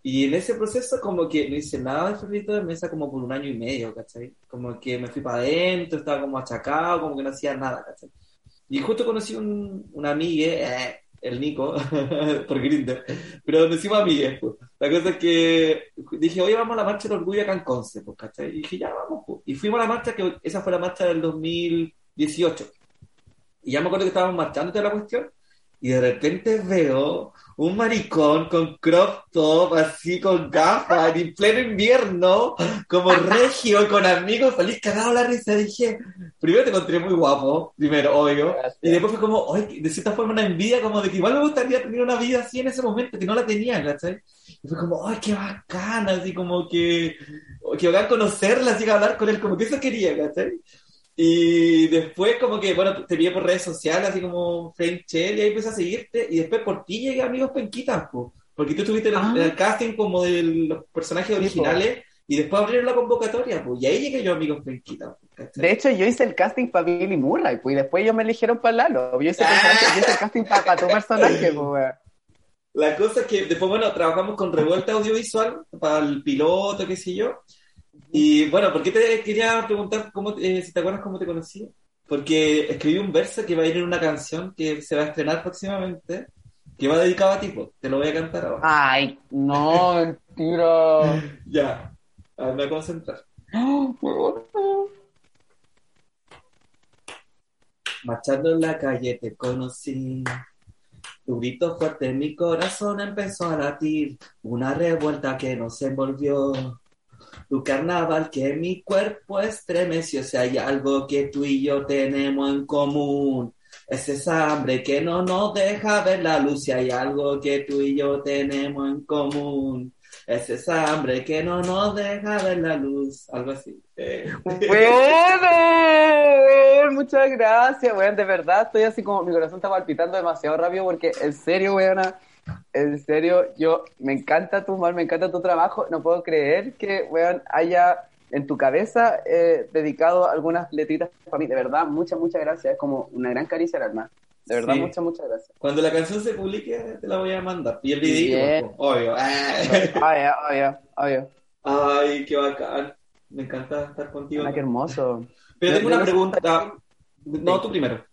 Y en ese proceso como que no hice nada de Florito de Mesa como por un año y medio, ¿cachai? Como que me fui para adentro, estaba como achacado, como que no hacía nada, ¿cachai? Y justo conocí un, un amigue, eh, el Nico, por Grindr, pero nos hicimos amigues, pues. La cosa es que dije, oye, vamos a la marcha del orgullo acá en Conce, pues, ¿cachai? Y dije, ya, vamos, pues. Y fuimos a la marcha, que esa fue la marcha del 2018. Y ya me acuerdo que estábamos marchando toda la cuestión, y de repente veo un maricón con crop top, así con gafas, en pleno invierno, como regio, con amigos, feliz cagado la risa. Dije, primero te encontré muy guapo, primero, obvio. Gracias. Y después fue como, ay, de cierta forma una envidia, como de que igual me gustaría tener una vida así en ese momento, que no la tenía, ¿cachai? Y fue como, ay, qué bacana, así como que, que conocerla, así que hablar con él, como que eso quería, ¿cachai? Y después como que, bueno, te vi por redes sociales, así como Frank Chell, y ahí empecé a seguirte, y después por ti llegué a Amigos Penquitas, po, porque tú estuviste en el, Ah. en el casting como de los personajes Sí, originales, y después abrieron la convocatoria, pues, y ahí llegué yo Amigos ¿cachai? De hecho, yo hice el casting para Billy Murray, pues, y después ellos me eligieron para Lalo. Yo hice, el personaje- yo hice el casting para tu personaje, pues. La cosa es que después, bueno, trabajamos con Revuelta Audiovisual para el piloto, qué sé yo. Y bueno, ¿por qué te quería preguntar cómo, eh, si te acuerdas cómo te conocí? Porque escribí un verso que va a ir en una canción que se va a estrenar próximamente, que va dedicado a ti, te lo voy a cantar ahora. Ay, no, mentira. Ya, a ver, me voy a concentrar. Marchando en la calle te conocí. Tu grito fuerte en mi corazón empezó a latir. Una revuelta que nos envolvió. Tu carnaval que mi cuerpo estremeció. Si hay algo que tú y yo tenemos en común. Es esa hambre que no nos deja ver la luz. Si hay algo que tú y yo tenemos en común. Es esa hambre que no nos deja ver la luz. Algo así. Eh. Weón, muchas gracias, weón. De verdad, estoy así como mi corazón está palpitando demasiado rápido porque, en serio, weona, en serio, yo me encanta tu humor, me encanta tu trabajo. No puedo creer que, weón, haya en tu cabeza eh, dedicado algunas letritas para mí. De verdad, muchas, muchas gracias. Es como una gran caricia al alma. De verdad, Sí. muchas, muchas gracias. Cuando la canción se publique, te la voy a mandar. Y el video, Bien. obvio. Obvio, obvio, obvio. Ay, qué bacán. Me encanta estar contigo. Ah, qué hermoso. Pero tengo yo una pregunta. No, tú primero.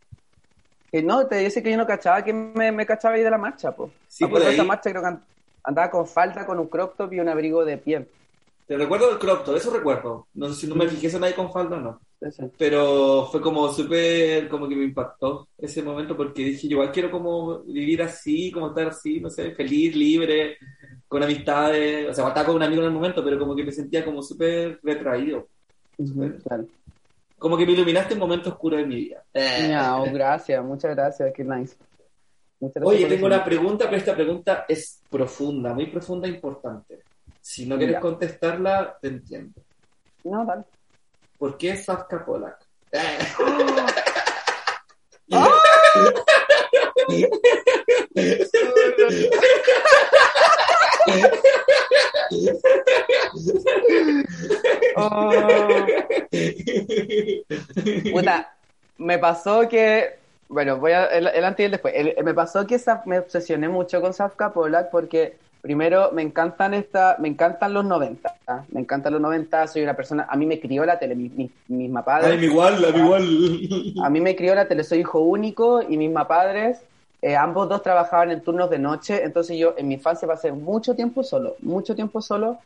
Que no, te dice que yo no cachaba que me, me cachaba ahí de la marcha, pues. Sí, por ahí. esa marcha creo que and- andaba con falda, con un crop top y un abrigo de piel. Te recuerdo el crop top, eso recuerdo. No sé si no me fijé si nadie con falda o no. Pero fue como súper, como que me impactó ese momento porque dije, yo igual quiero como vivir así, como estar así, no sé, feliz, libre, con amistades. O sea, estaba con un amigo en el momento, pero como que me sentía como súper retraído. Claro. Como que me iluminaste un momento oscuro de mi vida. Miau, gracias, muchas gracias, qué nice. Muchas gracias Oye, tengo una pregunta, pero esta pregunta es profunda, muy profunda e importante. Si no quieres Ya. contestarla, te entiendo. No, dale. ¿Por qué Safka Polak? Oh. Puta, me pasó que, bueno, voy a, el, el antes y el después. El- me pasó que me obsesioné mucho con Safka Polak porque primero me encantan esta, me encantan los 90, ¿ah? me encantan los 90, soy una persona, a mí me crió la tele, mi, mi, mis Ay, padres, mi igual, a mi igual. a mí me crió la tele, soy hijo único y mis padres, eh, ambos dos trabajaban en turnos de noche, entonces yo en mi infancia pasé mucho tiempo solo, mucho tiempo solo,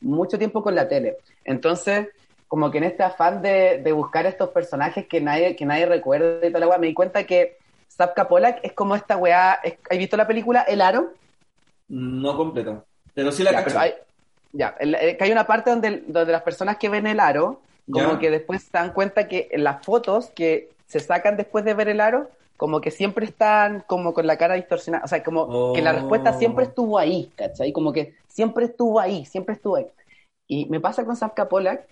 mucho tiempo con la tele. Entonces, como que en este afán de, de buscar estos personajes que nadie, que nadie recuerda y weá, me di cuenta que Zapka Polak es como esta weá, es- ¿has visto la película El Aro? No completa. Pero sí la Ya, cacho. hay, ya, el- eh, que hay una parte donde, donde las personas que ven el aro, como Ya. que después se dan cuenta que las fotos que se sacan después de ver el aro, como que siempre están como con la cara distorsionada, o sea, como Oh. que la respuesta siempre estuvo ahí, ¿cachai? Como que siempre estuvo ahí, siempre estuvo ahí. Y me pasa con Zapka Polak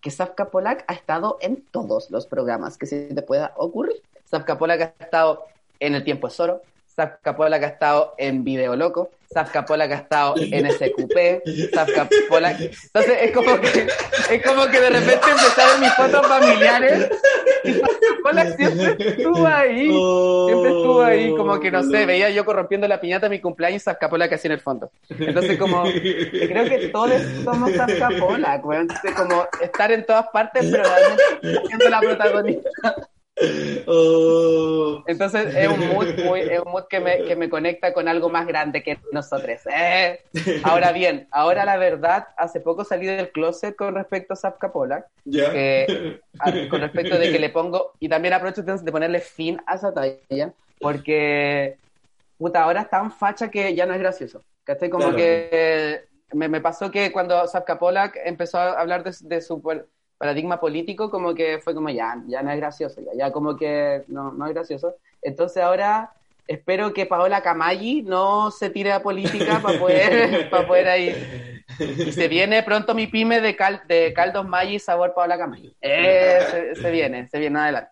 que Safka Polak ha estado en todos los programas que se te pueda ocurrir. Safka Polak ha estado en El Tiempo es Oro, Safka Polak ha estado en Video Loco, Safka Polak ha estado en SQP, Safka Polak... Entonces es como que, es como que de repente empezaron mis fotos familiares y Safka Polak siempre estuvo ahí. Siempre estuvo ahí, como que no sé, veía yo corrompiendo la piñata de mi cumpleaños y Safka Polak así en el fondo. Entonces como, creo que todos somos weón. Entonces como estar en todas partes, pero realmente siendo la protagonista. Oh. Entonces es un mood, muy, es un mood que, me, que me conecta con algo más grande que nosotros. ¿eh? Ahora bien, ahora la verdad, hace poco salí del closet con respecto a Zapka Polak, con respecto de que le pongo, y también aprovecho de ponerle fin a esa talla, porque puta, ahora es tan facha que ya no es gracioso. ¿Cachai? Como Claro. que me, me pasó que cuando Zapka Polak empezó a hablar de, de su paradigma político, como que fue como ya, ya no es gracioso, ya, ya como que no, no es gracioso. Entonces ahora espero que Paola Camaggi no se tire a política para poder, para poder ahí. Y se viene pronto mi pyme de, cal- de caldos Maggi sabor Paola Camaggi. Eh, se, se viene, se viene adelante.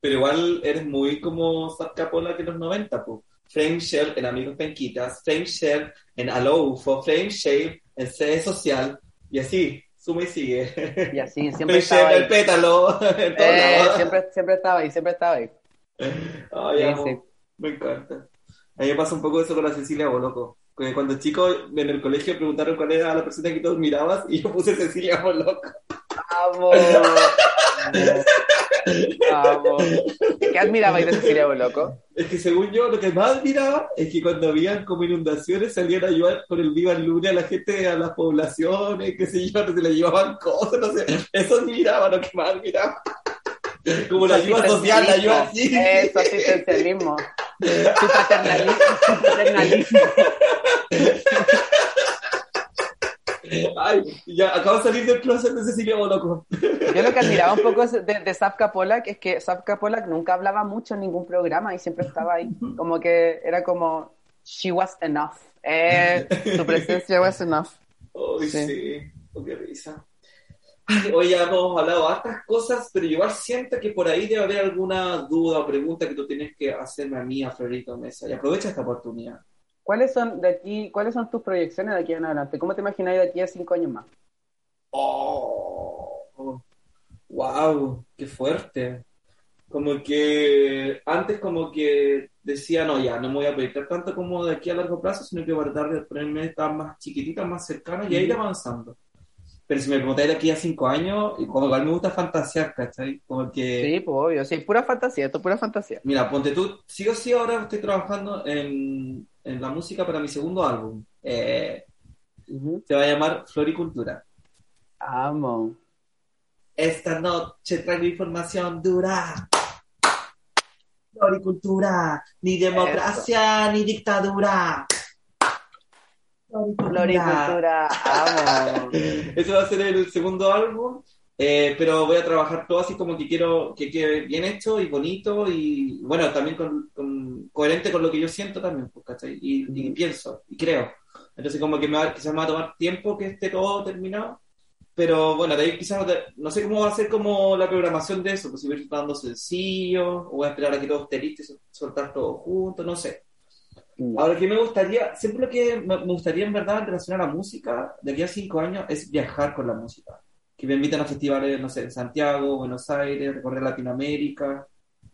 Pero igual eres muy como Zapka Polak en los 90, pues. Frame Shell en Amigos Penquitas, Frame Shell en Aloufo, Frame Shell en CD Social, y así, suma y sigue. Y así, siempre estaba el pétalo, todos Eh, siempre, siempre estaba ahí, siempre estaba ahí. Sí, sí. Me encanta. A mí me pasa un poco eso con la Cecilia Boloco. Cuando chico en el colegio preguntaron cuál era la persona que tú admirabas y yo puse Cecilia Boloco. Amo. ¿Qué admirabais de Cecilia Boloco? Es que según yo, lo que más admiraba es que cuando habían como inundaciones salían a ayudar con el Viva el Lunes a la gente, a las poblaciones, qué sé yo, se le llevaban cosas, no sé. Eso admiraba, lo que más admiraba. Como la ayuda social, la ayuda así. Eso, asistencialismo. Su paternalismo. Su paternalismo. Ay, ya acabo de salir del closet de Cecilia Boloco. Yo lo que admiraba un poco de, de Safka Polak es que Safka Polak nunca hablaba mucho en ningún programa y siempre estaba ahí. Como que era como, she was enough. Eh, su presencia was enough. Ay, Sí. sí. Oh, qué risa. Hoy ya hemos hablado de hartas cosas, pero yo siento que por ahí debe haber alguna duda o pregunta que tú tienes que hacerme a mí, a Florito Mesa. Y aprovecha esta oportunidad. ¿Cuáles son de aquí, cuáles son tus proyecciones de aquí en adelante? ¿Cómo te imaginas de aquí a cinco años más? Oh, wow, qué fuerte. Como que antes como que decía, no, ya, no me voy a proyectar tanto como de aquí a largo plazo, sino que tratar de ponerme metas más chiquititas, más cercanas y a ir avanzando. Pero si me preguntáis de aquí a cinco años, y como igual me gusta fantasear, ¿cachai? Como que, Sí, pues obvio, sí, pura fantasía, esto es pura fantasía. mira, ponte tú, sí o sí ahora estoy trabajando en, en la música para mi segundo álbum. Eh, se va a llamar Floricultura. Amo. Esta noche traigo información dura. Floricultura, ni democracia ni dictadura. Floricultura, amo. Ese va a ser el segundo álbum, eh, pero voy a trabajar todo así como que quiero que quede bien hecho y bonito y bueno, también con, con- coherente con lo que yo siento también, pues, ¿cachai? Y, y pienso y creo. Entonces como que me va, quizás me va a tomar tiempo que esté todo terminado, pero bueno, de ahí quizás no sé cómo va a ser como la programación de eso, pues si voy a ir dando sencillos o voy a esperar a que todo esté listo y sol- soltar todo junto, no sé. Ahora, que me gustaría, siempre lo que me gustaría en verdad en a la música de aquí a cinco años es viajar con la música. Que me inviten a festivales, no sé, en Santiago, Buenos Aires, recorrer Latinoamérica,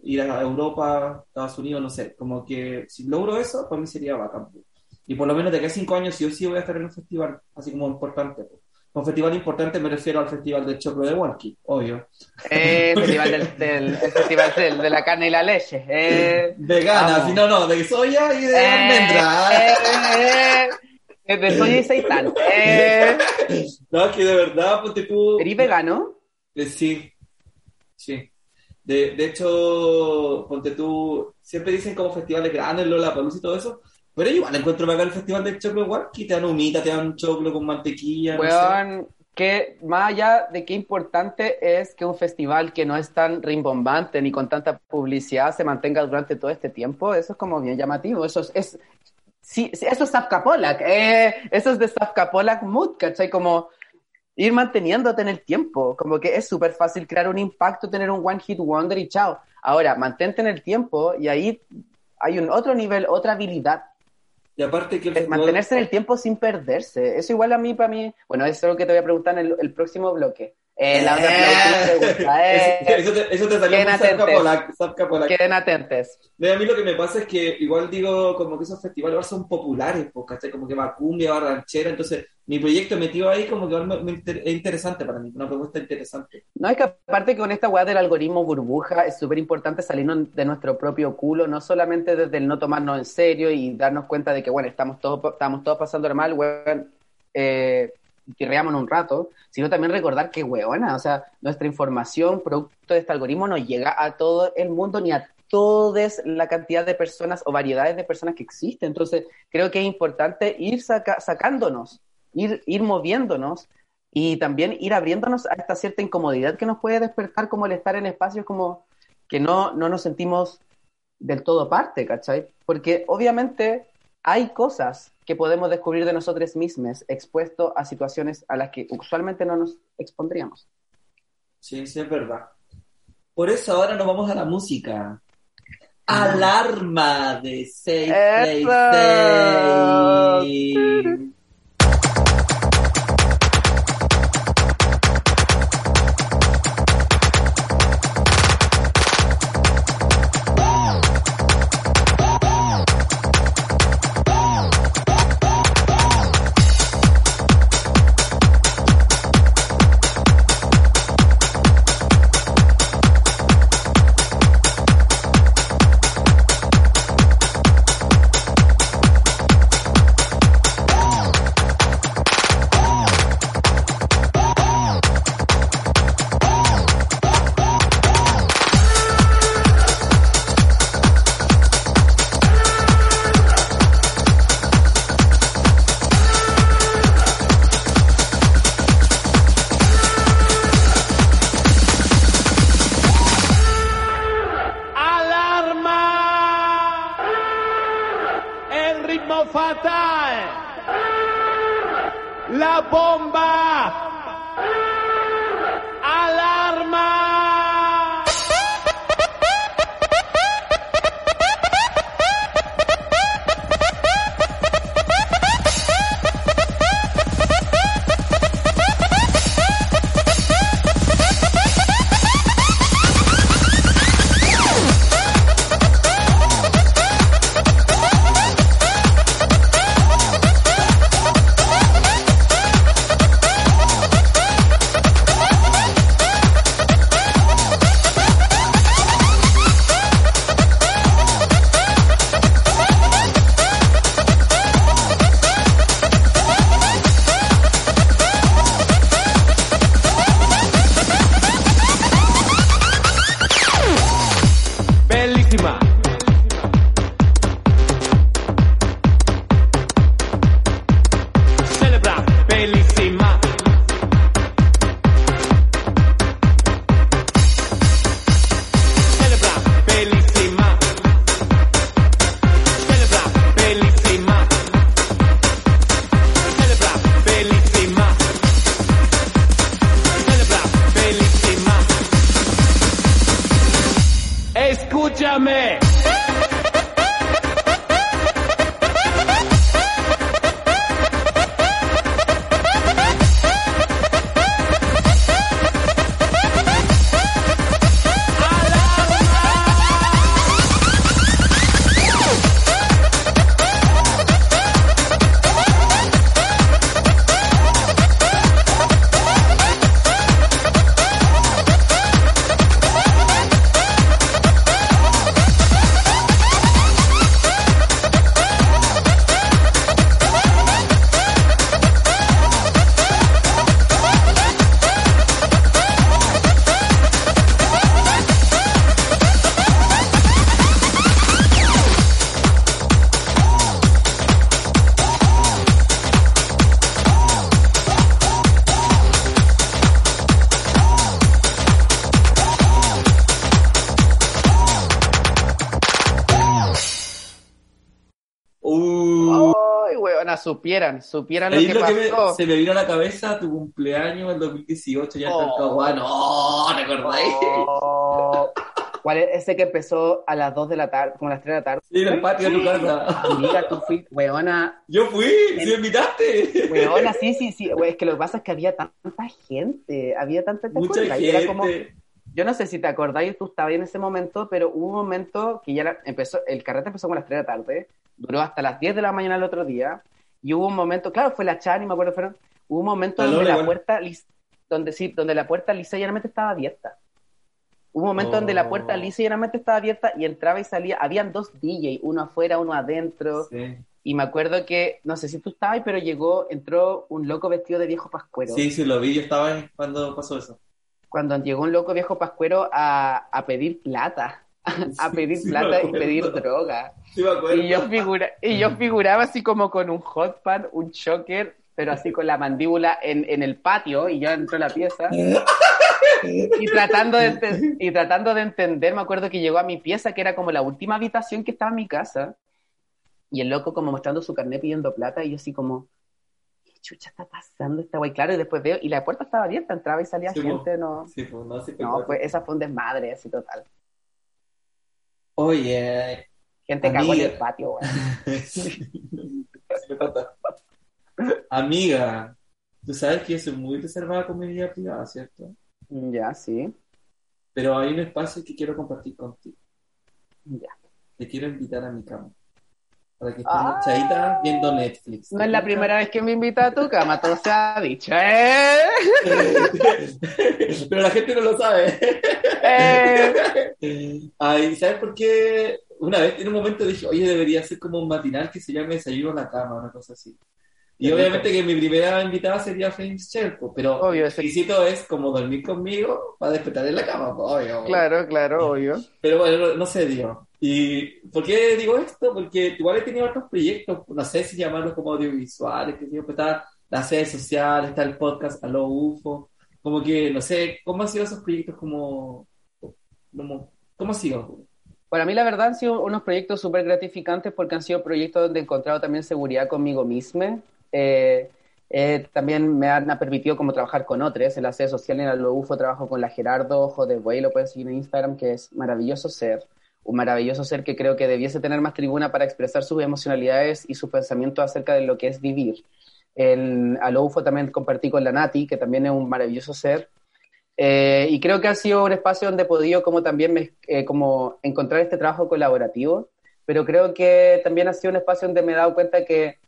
ir a Europa, Estados Unidos, no sé. Como que si logro eso, para mí sería bacán. Y por lo menos de aquí a cinco años sí o sí voy a estar en un festival, así como importante. pues. Con festival importante me refiero al festival del choclo de Walkie, obvio. Eh, festival del, del- el festival del- de la carne y la leche. Eh, Vegana, si no, no, de soya y de eh, almendra. eh, eh, eh, de soya y seitán. Eh, No, que de verdad, ponte tú. ¿Eres vegano? Sí, sí. De, de hecho, ponte tú, siempre dicen como festivales grandes, Lollapalooza y todo eso, pero igual encuentro bacán el festival del choclo igual, que te dan humita, te dan choclo con mantequilla, no sé. Weón, que más allá de qué importante es que un festival que no es tan rimbombante ni con tanta publicidad se mantenga durante todo este tiempo, eso es como bien llamativo. Eso es, es sí, sí, eso es Zapka Polak, eh, eso es de Zapka Polak Mood, ¿cachai? Como ir manteniéndote en el tiempo. Como que es súper fácil crear un impacto, tener un one hit wonder y chao. Ahora, mantente en el tiempo y ahí hay un otro nivel, otra habilidad. Y aparte que el Eh, Mantenerse en el tiempo sin perderse. Eso igual a mí, para mí, bueno, eso es lo que te voy a preguntar en el, el próximo bloque. Eh, la otra Eh, pregunta, eh, eso, te, eso te salió Queden muy atentos. Queden a mí lo que me pasa es que igual digo como que esos festivales igual son populares, pues, ¿cachai? Como que va cumbia, va ranchera, entonces mi proyecto metido ahí como que me- me inter- es interesante para mí, una propuesta interesante. No, es que aparte que con esta weá del algoritmo burbuja es súper importante salirnos de nuestro propio culo, no solamente desde el no tomarnos en serio y darnos cuenta de que, bueno, estamos todos, estamos todos pasando mal, weón, eh, tirreamos un rato, sino también recordar que, weona, o sea, nuestra información, producto de este algoritmo, no llega a todo el mundo ni a toda la cantidad de personas o variedades de personas que existen. Entonces, creo que es importante ir saca- sacándonos, ir, ir moviéndonos y también ir abriéndonos a esta cierta incomodidad que nos puede despertar como el estar en espacios como que no, no nos sentimos del todo parte, ¿cachai? Porque obviamente hay cosas que podemos descubrir de nosotros mismos expuestos a situaciones a las que usualmente no nos expondríamos. Sí, sí, es verdad. Por eso ahora nos vamos a la música. Alarma de 666. Supieran, supieran lo que lo que me- pasó. se me vino a la cabeza tu cumpleaños en 2018, ya está el. Caguano. ¡Oh! ¿Te acordáis? Oh, ¿Cuál es ese que empezó a las 2 de la tarde, como a las 3 de la tarde? Sí, en el patio de tu casa. Amiga, tú fuiste, weona, Yo fui, si me invitaste. weona, sí, sí, sí, we- es que lo que pasa es que había tanta gente, había tanta ¿te Mucha? Y gente. Era como, yo no sé si te acordáis, tú estabas en ese momento, pero hubo un momento que ya empezó, el carrete empezó como a las 3 de la tarde, duró hasta las 10 de la mañana el otro día, y hubo un momento, claro, fue la Chani, me acuerdo, fueron, hubo un momento La donde Lola la puerta, donde sí, donde la puerta lisa y llanamente estaba abierta. Hubo un momento donde la puerta Oh. lisa llanamente estaba abierta y entraba y salía, habían dos DJ, uno afuera, uno adentro, Sí. y me acuerdo que, no sé si tú estabas, pero llegó, entró un loco vestido de viejo pascuero. sí, sí, lo vi, yo estaba ahí cuando pasó eso. Cuando llegó un loco viejo pascuero a, a pedir plata, a pedir sí, plata y pedir droga. Sí. Y yo, figura, y yo figuraba así como con un hot pan, un choker, pero así con la mandíbula en, en el patio, y yo entro a la pieza. Y tratando, de, y tratando de entender, me acuerdo que llegó a mi pieza, que era como la última habitación que estaba en mi casa, y el loco como mostrando su carnet pidiendo plata, y yo así como, ¿qué chucha está pasando esta guay? Claro, y después veo, y la puerta estaba abierta, entraba y salía Sí, gente, no... Sí, pues, no, sí, No, fue, esa fue un desmadre, así total. Oye, Gente cagó en Amiga. el patio, güey. Sí. Amiga, tú sabes que yo soy muy reservada con mi vida privada, ¿cierto? Ya, sí. Pero hay un espacio que quiero compartir contigo. Ya. Te quiero invitar a mi cama. Para que Ah. estemos chaditas viendo Netflix. No es la primera vez que me invita a tu cama, todo se ha dicho, ¿eh? Pero la gente no lo sabe. Eh. Ay, ¿sabes por qué? Una vez en un momento dije, oye, debería ser como un matinal que se llame Desayuno en la cama, una cosa así. Y obviamente que mi primera invitada sería James Cherko, pero Obvio, el requisito es como dormir conmigo para despertar en la cama, obvio. Claro, claro, obvio. Pero bueno, no, no se dio. ¿Y por qué digo esto? Porque igual he tenido otros proyectos, no sé si llamarlos como audiovisuales, que digo, pues está las redes sociales, está el podcast Aló UFO, como que, no sé, ¿cómo han sido esos proyectos como, como ¿cómo ha sido? Para mí, la verdad, han sido unos proyectos súper gratificantes porque han sido proyectos donde he encontrado también seguridad conmigo misma. Eh, eh, también me han, ha permitido como trabajar con otros. En las redes sociales, en la UFO, trabajo con la Gerardo Ojo de Buey, lo pueden seguir en Instagram, que es maravilloso ser. Un maravilloso ser que creo que debiese tener más tribuna para expresar sus emocionalidades y sus pensamientos acerca de lo que es vivir. En UFO también compartí con la Nati, que también es un maravilloso ser. Eh, y creo que ha sido un espacio donde he podido como también me- eh, como encontrar este trabajo colaborativo, pero creo que también ha sido un espacio donde me he dado cuenta que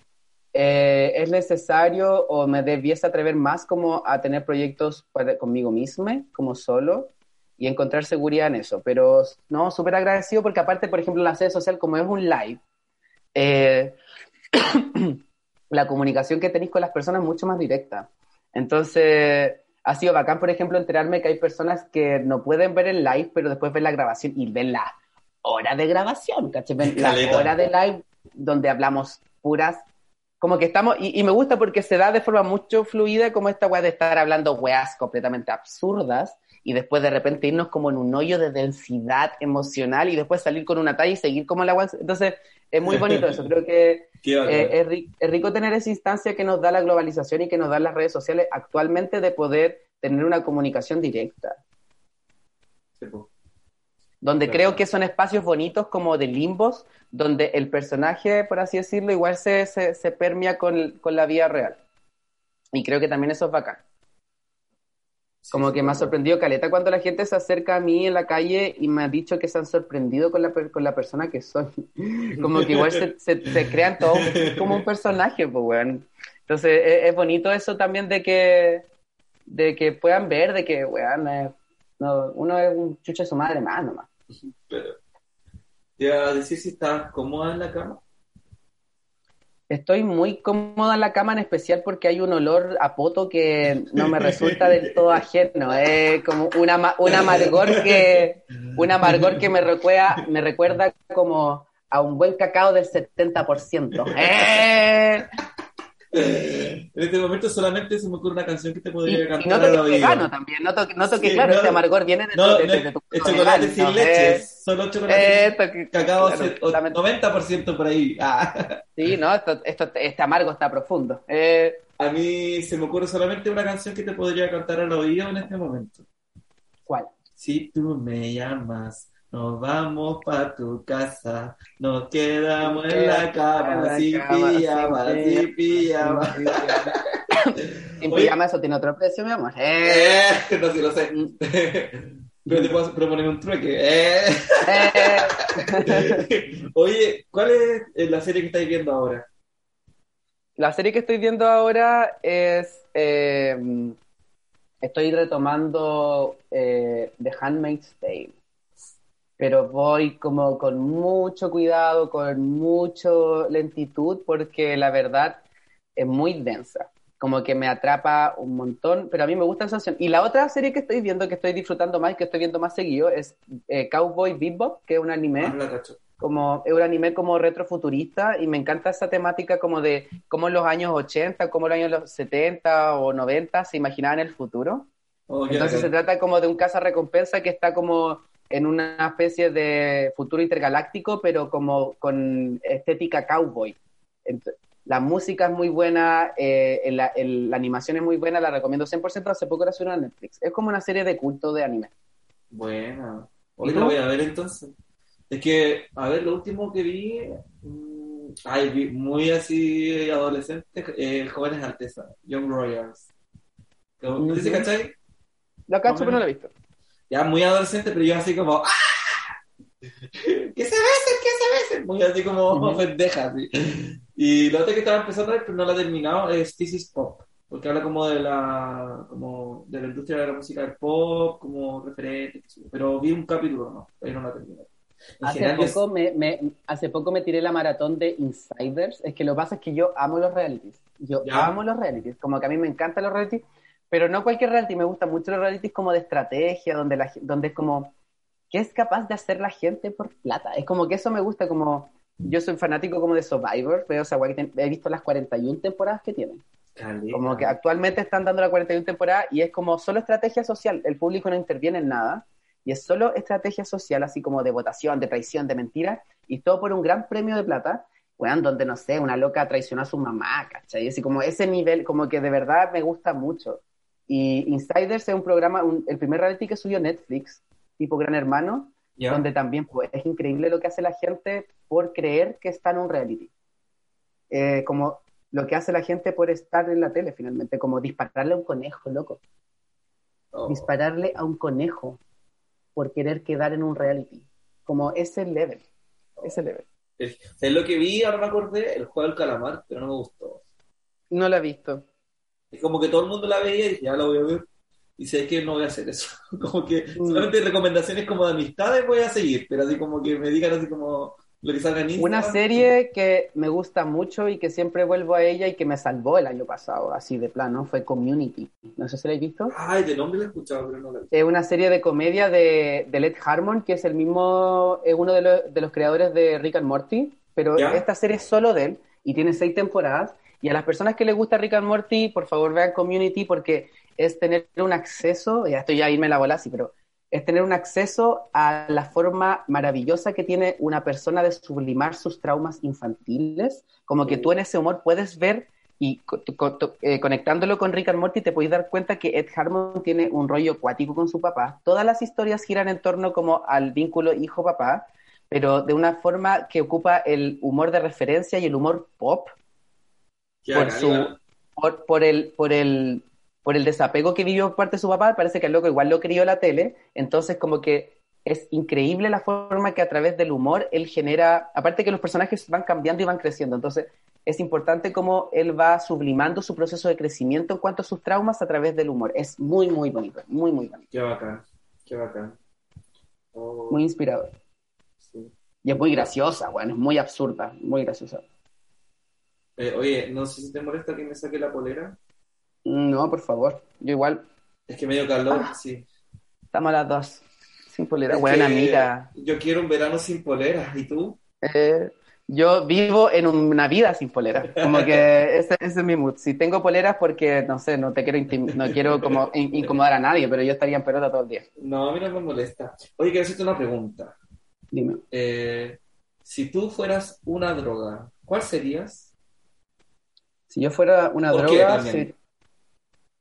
eh, es necesario o me debiese atrever más como a tener proyectos para- conmigo misma, como solo, y encontrar seguridad en eso. Pero no, súper agradecido porque aparte, por ejemplo, la sede social, como es un live, eh, la comunicación que tenéis con las personas es mucho más directa. Entonces, ha sido bacán, por ejemplo, enterarme que hay personas que no pueden ver el live, pero después ven la grabación y ven la hora de grabación, ¿cachai? Ven la Caleta. hora de live donde hablamos puras. Como que estamos, y, y me gusta porque se da de forma mucho fluida, como esta weá de estar hablando weas completamente absurdas y después de repente irnos como en un hoyo de densidad emocional y después salir con una talla y seguir como la wea. Entonces, es muy bonito eso. Creo que eh, es, ri- es rico tener esa instancia que nos da la globalización y que nos dan las redes sociales actualmente de poder tener una comunicación directa, Sí, donde Claro. creo que son espacios bonitos como de limbos, donde el personaje, por así decirlo, igual se, se, se permea con, con la vida real. Y creo que también eso es bacán. Como que me ha sorprendido Caleta cuando la gente se acerca a mí en la calle y me ha dicho que se han sorprendido con la, con la persona que soy. Como que igual se, se, se crean todos como un personaje, pues, weón. Entonces es, es bonito eso también de que, de que puedan ver de que, weón, eh, no, uno es un chucho de su madre más nomás. Pero, te iba a decir si estás cómoda en la cama. Estoy muy cómoda en la cama, en especial porque hay un olor a poto que no me resulta del todo ajeno. Es como un amargor que, un amargor que me recuerda, me recuerda como a un buen cacao del 70%. ¡Eh! En este momento solamente se me ocurre una canción que te Y, podría y cantar noto al que es oído. vegano también, noto, que- noto que, Sí, claro, no, este amargor viene de, No, de- no, de- tu es chocolate sin ¿no? leche, Eh, solo chocolate esto cacao claro, se- o- lament- 90% por ahí. Ah. Sí, no, esto, esto, este amargo está profundo. Eh, A mí se me ocurre solamente una canción que te podría cantar al oído en este momento. ¿Cuál? Si tú me llamas, nos vamos pa' tu casa, nos quedamos en la cama, sin pijama, sin pijama. Sin pijama eso tiene otro precio, mi amor. Eh, Eh, no sé, lo sé. Mm. Pero te puedo proponer un trueque. Eh. eh. Oye, ¿cuál es eh, la serie que estáis viendo ahora? La serie que estoy viendo ahora es. estoy retomando The Handmaid's Tale. Pero voy como con mucho cuidado, con mucho lentitud, porque la verdad es muy densa. Como que me atrapa un montón, pero a mí me gusta esa sensación. Y la otra serie que estoy viendo, que estoy disfrutando más y que estoy viendo más seguido, es eh, Cowboy Bebop, que es un anime Ah, como es un anime como retrofuturista y me encanta esa temática como de cómo en los años 80, cómo en los años 70 o 90 se imaginaban el futuro. Oh, ya Entonces la se trata como de un caza recompensa que está como en una especie de futuro intergaláctico, pero como con estética cowboy. La música es muy buena, eh, el- el- la animación es muy buena, la recomiendo 100%. Hace poco la subieron a Netflix. Es como una serie de culto de anime. Buena. Hoy ¿Y la voy a ver entonces. Es que, a ver, lo último que vi, mm, ay, vi muy así adolescente, eh, Jóvenes Alteza, Young Royals. ¿No dice, cachai? Lo cacho, pero no lo he visto. Ya muy adolescente, pero yo así como, ¡ah! ¡Que se besen, que se besen! Muy así como pendeja, así. Y la otra que estaba empezando a ver, pero no la he terminado, es This is Pop. Porque habla como de la, como de la industria de la música del pop, como referente, pero vi un capítulo, no, ahí no la terminé. En Hace general, poco me, me- hace poco me tiré la maratón de Insiders. Es que lo que pasa es que yo amo los realities. Yo Ya. amo los realities. Como que a mí me encantan los realities, pero no cualquier reality. Me gustan mucho los realities como de estrategia, donde, la, donde es como, ¿qué es capaz de hacer la gente por plata? Es como que eso me gusta, como, yo soy fanático como de Survivor, guay que ten- he visto las 41 temporadas que tienen. Caleta. Como que actualmente están dando la 41 temporada y es como solo estrategia social. El público no interviene en nada. Y es solo estrategia social, así como de votación, de traición, de mentira. Y todo por un gran premio de plata. Weón, donde no sé, una loca traicionó a su mamá, ¿cachai? Así como ese nivel, como que de verdad me gusta mucho. Y Insiders es un programa, un- el primer reality que subió Netflix, tipo Gran Hermano, donde también pues, es increíble lo que hace la gente por creer que está en un reality. Eh, como lo que hace la gente por estar en la tele, finalmente, como dispararle a un conejo, loco. Oh. Dispararle a un conejo por querer quedar en un reality. Como ese level. Ese level. Es lo que vi, ahora me acordé, el juego del calamar, pero no me gustó. No lo he visto. Es como que todo el mundo la veía y dije, ya la voy a ver. Y sé que no voy a hacer eso. Como que Mm. solamente recomendaciones como de amistades voy a seguir, pero así como que me digan así como lo que salga en Instagram. Una serie que me gusta mucho y que siempre vuelvo a ella y que me salvó el año pasado, así de plano, fue Community. No sé si la habéis visto. Ay, de nombre la he escuchado, pero no la he visto. Es una serie de comedia de, de Led Harmon, que es el mismo, es uno de los, de los creadores de Rick and Morty, pero ¿Ya? esta serie es solo de él y tiene seis temporadas. Y a las personas que les gusta Rick and Morty, por favor vean Community porque es tener un acceso, ya estoy ya a irme la bola así, pero es tener un acceso a la forma maravillosa que tiene una persona de sublimar sus traumas infantiles, como que tú en ese humor puedes ver y co- co- eh, conectándolo con Rick and Morty te puedes dar cuenta que Ed Harmon tiene un rollo acuático con su papá. Todas las historias giran en torno como al vínculo hijo-papá, pero de una forma que ocupa el humor de referencia y el humor pop por su por, por el por el por el desapego que vivió por parte de su papá, parece que el loco igual lo crió la tele, entonces como que es increíble la forma que a través del humor él genera, aparte que los personajes van cambiando y van creciendo, entonces es importante cómo él va sublimando su proceso de crecimiento en cuanto a sus traumas a través del humor. Es muy, muy bonito, muy, muy bonito, Qué bacán, qué bacán. Oh, muy inspirador. sí. Y es muy graciosa, bueno, es muy absurda, muy graciosa. Eh, oye, no sé si te molesta que me saque la polera. No, por favor, yo igual, Es que me dio calor, Ah. sí. estamos a las dos, sin polera. Es Buena amiga. Yo quiero un verano sin polera, ¿y tú? Eh, yo vivo en una vida sin polera. Como que ese, ese es mi mood. Si tengo poleras porque, no sé, no te quiero no quiero como in- incomodar a nadie, pero yo estaría en pelota todo el día. No, a mí no me molesta. Oye, quiero hacerte una pregunta. Dime. Eh, si tú fueras una droga, ¿cuál serías? Si yo fuera una ¿Por qué droga, también?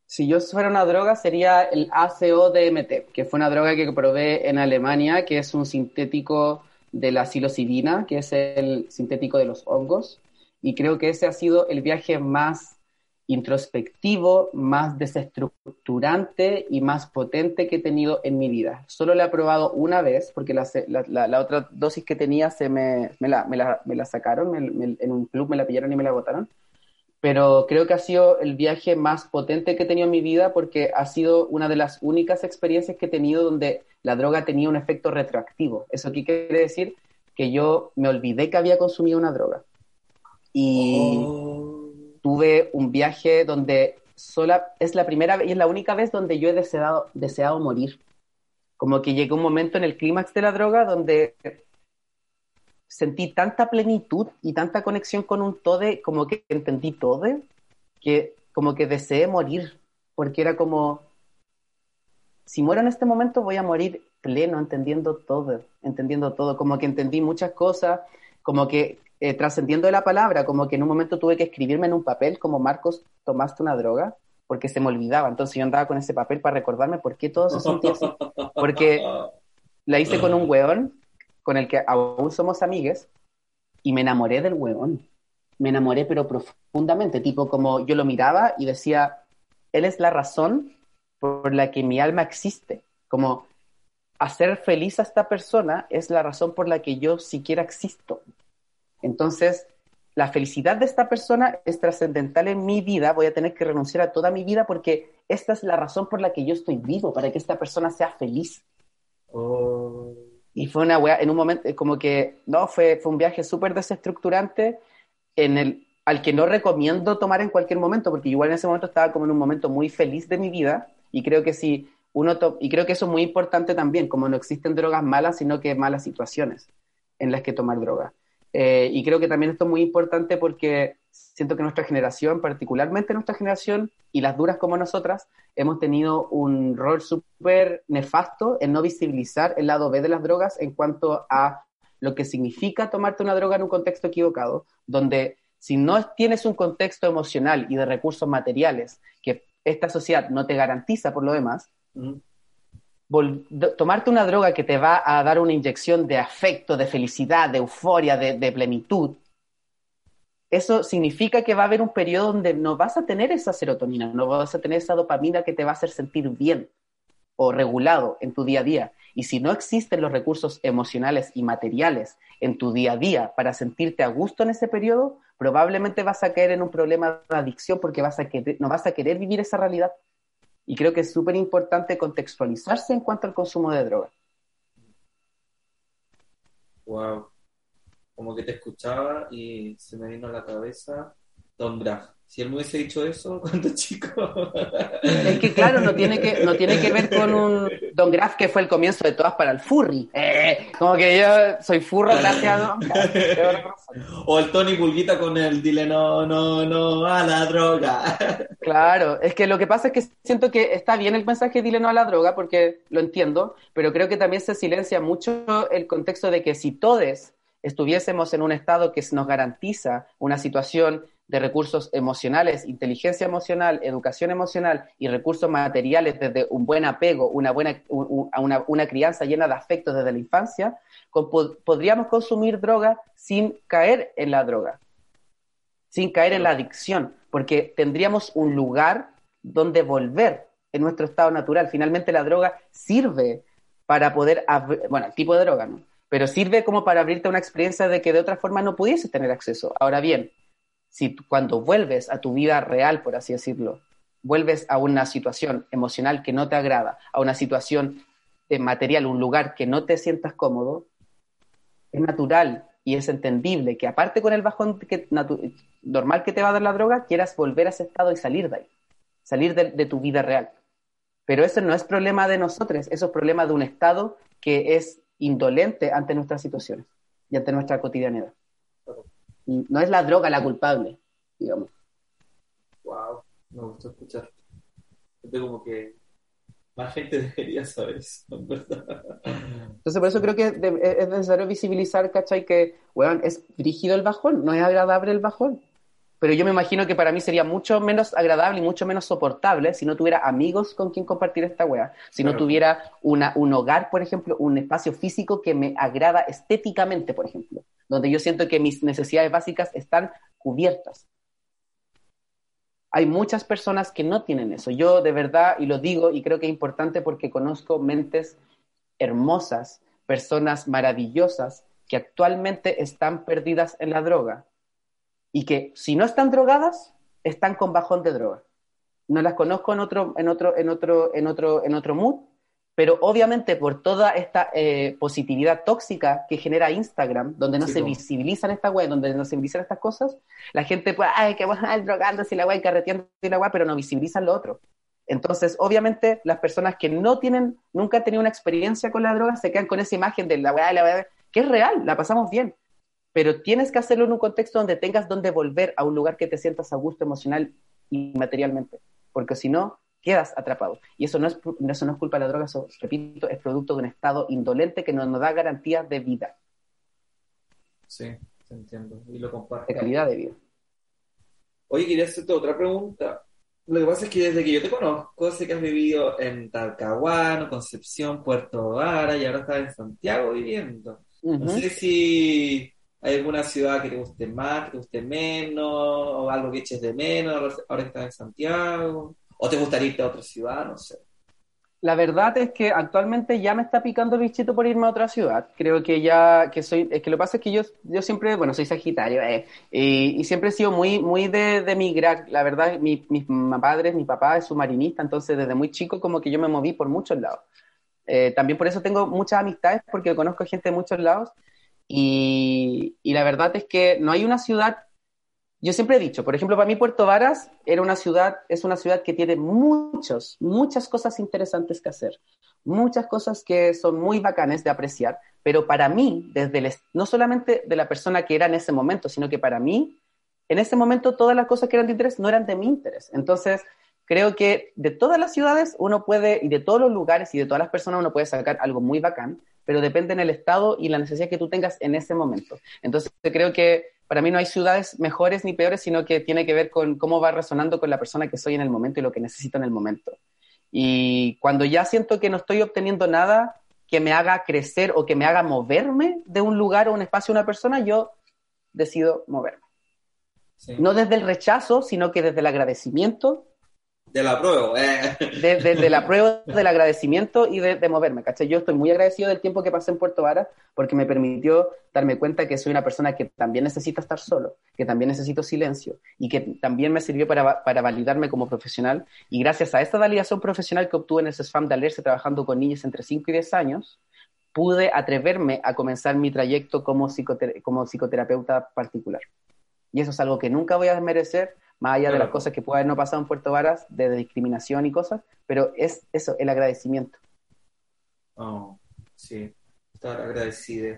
si, yo fuera una droga sería el ACO-DMT, que fue una droga que probé en Alemania, que es un sintético de la psilocibina, que es el sintético de los hongos, y creo que ese ha sido el viaje más introspectivo, más desestructurante y más potente que he tenido en mi vida. Solo lo he probado una vez, porque la, se- la- la- la otra dosis que tenía se me, me, la, me la- me la sacaron, me- me- en un club me la pillaron y me la botaron pero creo que ha sido el viaje más potente que he tenido en mi vida porque ha sido una de las únicas experiencias que he tenido donde la droga tenía un efecto retroactivo. ¿Eso qué quiere decir? Que yo me olvidé que había consumido una droga. Y Oh. tuve un viaje donde sola, es la primera y es la única vez donde yo he deseado, deseado morir. Como que llegó un momento en el clímax de la droga donde sentí tanta plenitud y tanta conexión con un todo, como que entendí todo, que como que deseé morir, porque era como, si muero en este momento voy a morir pleno, entendiendo todo, entendiendo todo, como que entendí muchas cosas, como que eh, trascendiendo la palabra, como que en un momento tuve que escribirme en un papel como Marcos, tomaste una droga, porque se me olvidaba, entonces yo andaba con ese papel para recordarme por qué todo se sentía así, porque la hice con un weón con el que aún somos amigues y me enamoré del weón. Me enamoré pero profundamente, tipo como yo lo miraba y decía, él es la razón por la que mi alma existe. Como hacer feliz a esta persona es la razón por la que yo siquiera existo. Entonces, la felicidad de esta persona es trascendental en mi vida, voy a tener que renunciar a toda mi vida porque esta es la razón por la que yo estoy vivo, para que esta persona sea feliz. Oh. Y fue una weá, en un momento, eh, como que, no, fue, fue un viaje súper desestructurante en el, al que no recomiendo tomar en cualquier momento, porque igual en ese momento estaba como en un momento muy feliz de mi vida, y creo que si uno, y creo que eso es muy importante también, como no existen drogas malas, sino que malas situaciones en las que tomar drogas. Eh, y creo que también esto es muy importante porque siento que nuestra generación, particularmente nuestra generación, y las duras como nosotras, hemos tenido un rol súper nefasto en no visibilizar el lado B de las drogas en cuanto a lo que significa tomarte una droga en un contexto equivocado, donde si no tienes un contexto emocional y de recursos materiales que esta sociedad no te garantiza por lo demás, tomarte una droga que te va a dar una inyección de afecto, de felicidad, de euforia, de, de plenitud, eso significa que va a haber un periodo donde no vas a tener esa serotonina, no vas a tener esa dopamina que te va a hacer sentir bien o regulado en tu día a día. Y si no existen los recursos emocionales y materiales en tu día a día para sentirte a gusto en ese periodo, probablemente vas a caer en un problema de adicción porque vas a no vas a querer vivir esa realidad. Y creo que es súper importante contextualizarse en cuanto al consumo de drogas. Wow. Como que te escuchaba y se me vino a la cabeza Don Graff. Si él me hubiese dicho eso cuando chico. Es que claro, no tiene que, no tiene que ver con un Don Graff que fue el comienzo de todas para el furry. Eh, como que yo soy furro gracias a Don Graff. O el Tony Pulguita con el dile no, no, no a la droga. Claro, es que lo que pasa es que siento que está bien el mensaje dile no a la droga, porque lo entiendo, pero creo que también se silencia mucho el contexto de que si todos estuviésemos en un estado que nos garantiza una situación de recursos emocionales, inteligencia emocional, educación emocional y recursos materiales desde un buen apego, una buena una, una crianza llena de afectos desde la infancia, podríamos consumir droga sin caer en la droga sin caer en la adicción, porque tendríamos un lugar donde volver en nuestro estado natural. Finalmente la droga sirve para poder, bueno, el tipo de droga, ¿no? Pero sirve como para abrirte una experiencia de que de otra forma no pudieses tener acceso. Ahora bien, si cuando vuelves a tu vida real, por así decirlo, vuelves a una situación emocional que no te agrada, a una situación eh, material, un lugar que no te sientas cómodo, es natural y es entendible que aparte con el bajón normal que te va a dar la droga, quieras volver a ese estado y salir de ahí, salir de, de tu vida real. Pero eso no es problema de nosotros, eso es problema de un estado que es indolente ante nuestras situaciones y ante nuestra cotidianidad. No es la droga la culpable, digamos. Wow, me gustó escuchar. Siento como que más gente debería saber eso, verdad. Entonces, por eso creo que es necesario visibilizar, ¿cachai? Que, weón, es rígido el bajón, no es agradable el bajón. Pero yo me imagino que para mí sería mucho menos agradable y mucho menos soportable si no tuviera amigos con quien compartir esta weá. Si no tuviera una, un hogar, por ejemplo, un espacio físico que me agrada estéticamente, por ejemplo. Donde yo siento que mis necesidades básicas están cubiertas. Hay muchas personas que no tienen eso. Yo de verdad, y lo digo, y creo que es importante porque conozco mentes hermosas, personas maravillosas que actualmente están perdidas en la droga y que si no están drogadas, están con bajón de droga. No las conozco en otro, en otro, en otro, en otro, en otro mood, pero obviamente por toda esta eh, positividad tóxica que genera Instagram, donde no Sí, se visibilizan estas weas, donde no se visibilizan estas cosas, la gente pues, ay, que bueno, drogándose y la wea y carreteando y la wea, pero no visibilizan lo otro. Entonces, obviamente, las personas que no tienen, nunca han tenido una experiencia con la droga, se quedan con esa imagen de la weá, la weá, que es real, la pasamos bien. Pero tienes que hacerlo en un contexto donde tengas donde volver a un lugar que te sientas a gusto emocional y materialmente. Porque si no, quedas atrapado. Y eso no es, eso no es culpa de la droga, eso, repito, es producto de un estado indolente que no nos da garantías de vida, Sí, te entiendo. Y lo comparto. de calidad de vida. Oye, quería hacerte otra pregunta. Lo que pasa es que desde que yo te conozco, sé que has vivido en Talcahuano, Concepción, Puerto Vara y ahora estás en Santiago viviendo. No sé si hay alguna ciudad que te guste más, que te guste menos, o algo que eches de menos ahora- estás en Santiago. O te gustaría irte a otra ciudad, no sé. La verdad es que actualmente ya me está picando el bichito por irme a otra ciudad. Creo que ya, que soy, es que lo que pasa es que yo, yo siempre, bueno, soy sagitario, eh, y, y siempre he sido muy, muy de, de migrar. La verdad, mi- mis padres, mi papá es submarinista, entonces desde muy chico como que yo me moví por muchos lados. Eh, también por eso tengo muchas amistades, porque conozco gente de muchos lados, y, la verdad es que no hay una ciudad yo siempre he dicho, por ejemplo, para mí Puerto Varas era una ciudad, es una ciudad que tiene muchos, muchas cosas interesantes que hacer, muchas cosas que son muy bacanes de apreciar, pero para mí, desde el, no solamente de la persona que era en ese momento, sino que para mí, en ese momento todas las cosas que eran de interés no eran de mi interés. Entonces, creo que de todas las ciudades uno puede, y de todos los lugares y de todas las personas uno puede sacar algo muy bacán, pero depende en el estado y la necesidad que tú tengas en ese momento. Entonces, creo que para mí no hay ciudades mejores ni peores, sino que tiene que ver con cómo va resonando con la persona que soy en el momento y lo que necesito en el momento. Y cuando ya siento que no estoy obteniendo nada que me haga crecer o que me haga moverme de un lugar o un espacio a una persona, yo decido moverme. Sí. No desde el rechazo, sino que desde el agradecimiento, Te la apruebo, eh. de- desde prueba del agradecimiento y de, moverme, ¿cachai? Yo estoy muy agradecido del tiempo que pasé en Puerto Vara porque me permitió darme cuenta que soy una persona que también necesita estar solo, que también necesito silencio y que también me sirvió para, para validarme como profesional. Y gracias a esta validación profesional que obtuve en el SESFAM de Alerce trabajando con niños entre 5 y 10 años, pude atreverme a comenzar mi trayecto como, psicoter- como psicoterapeuta particular. Y eso es algo que nunca voy a desmerecer, más allá de las cosas que pueda haber no pasado en Puerto Varas, de discriminación y cosas, pero es eso, el agradecimiento. Oh, sí, estar agradecido.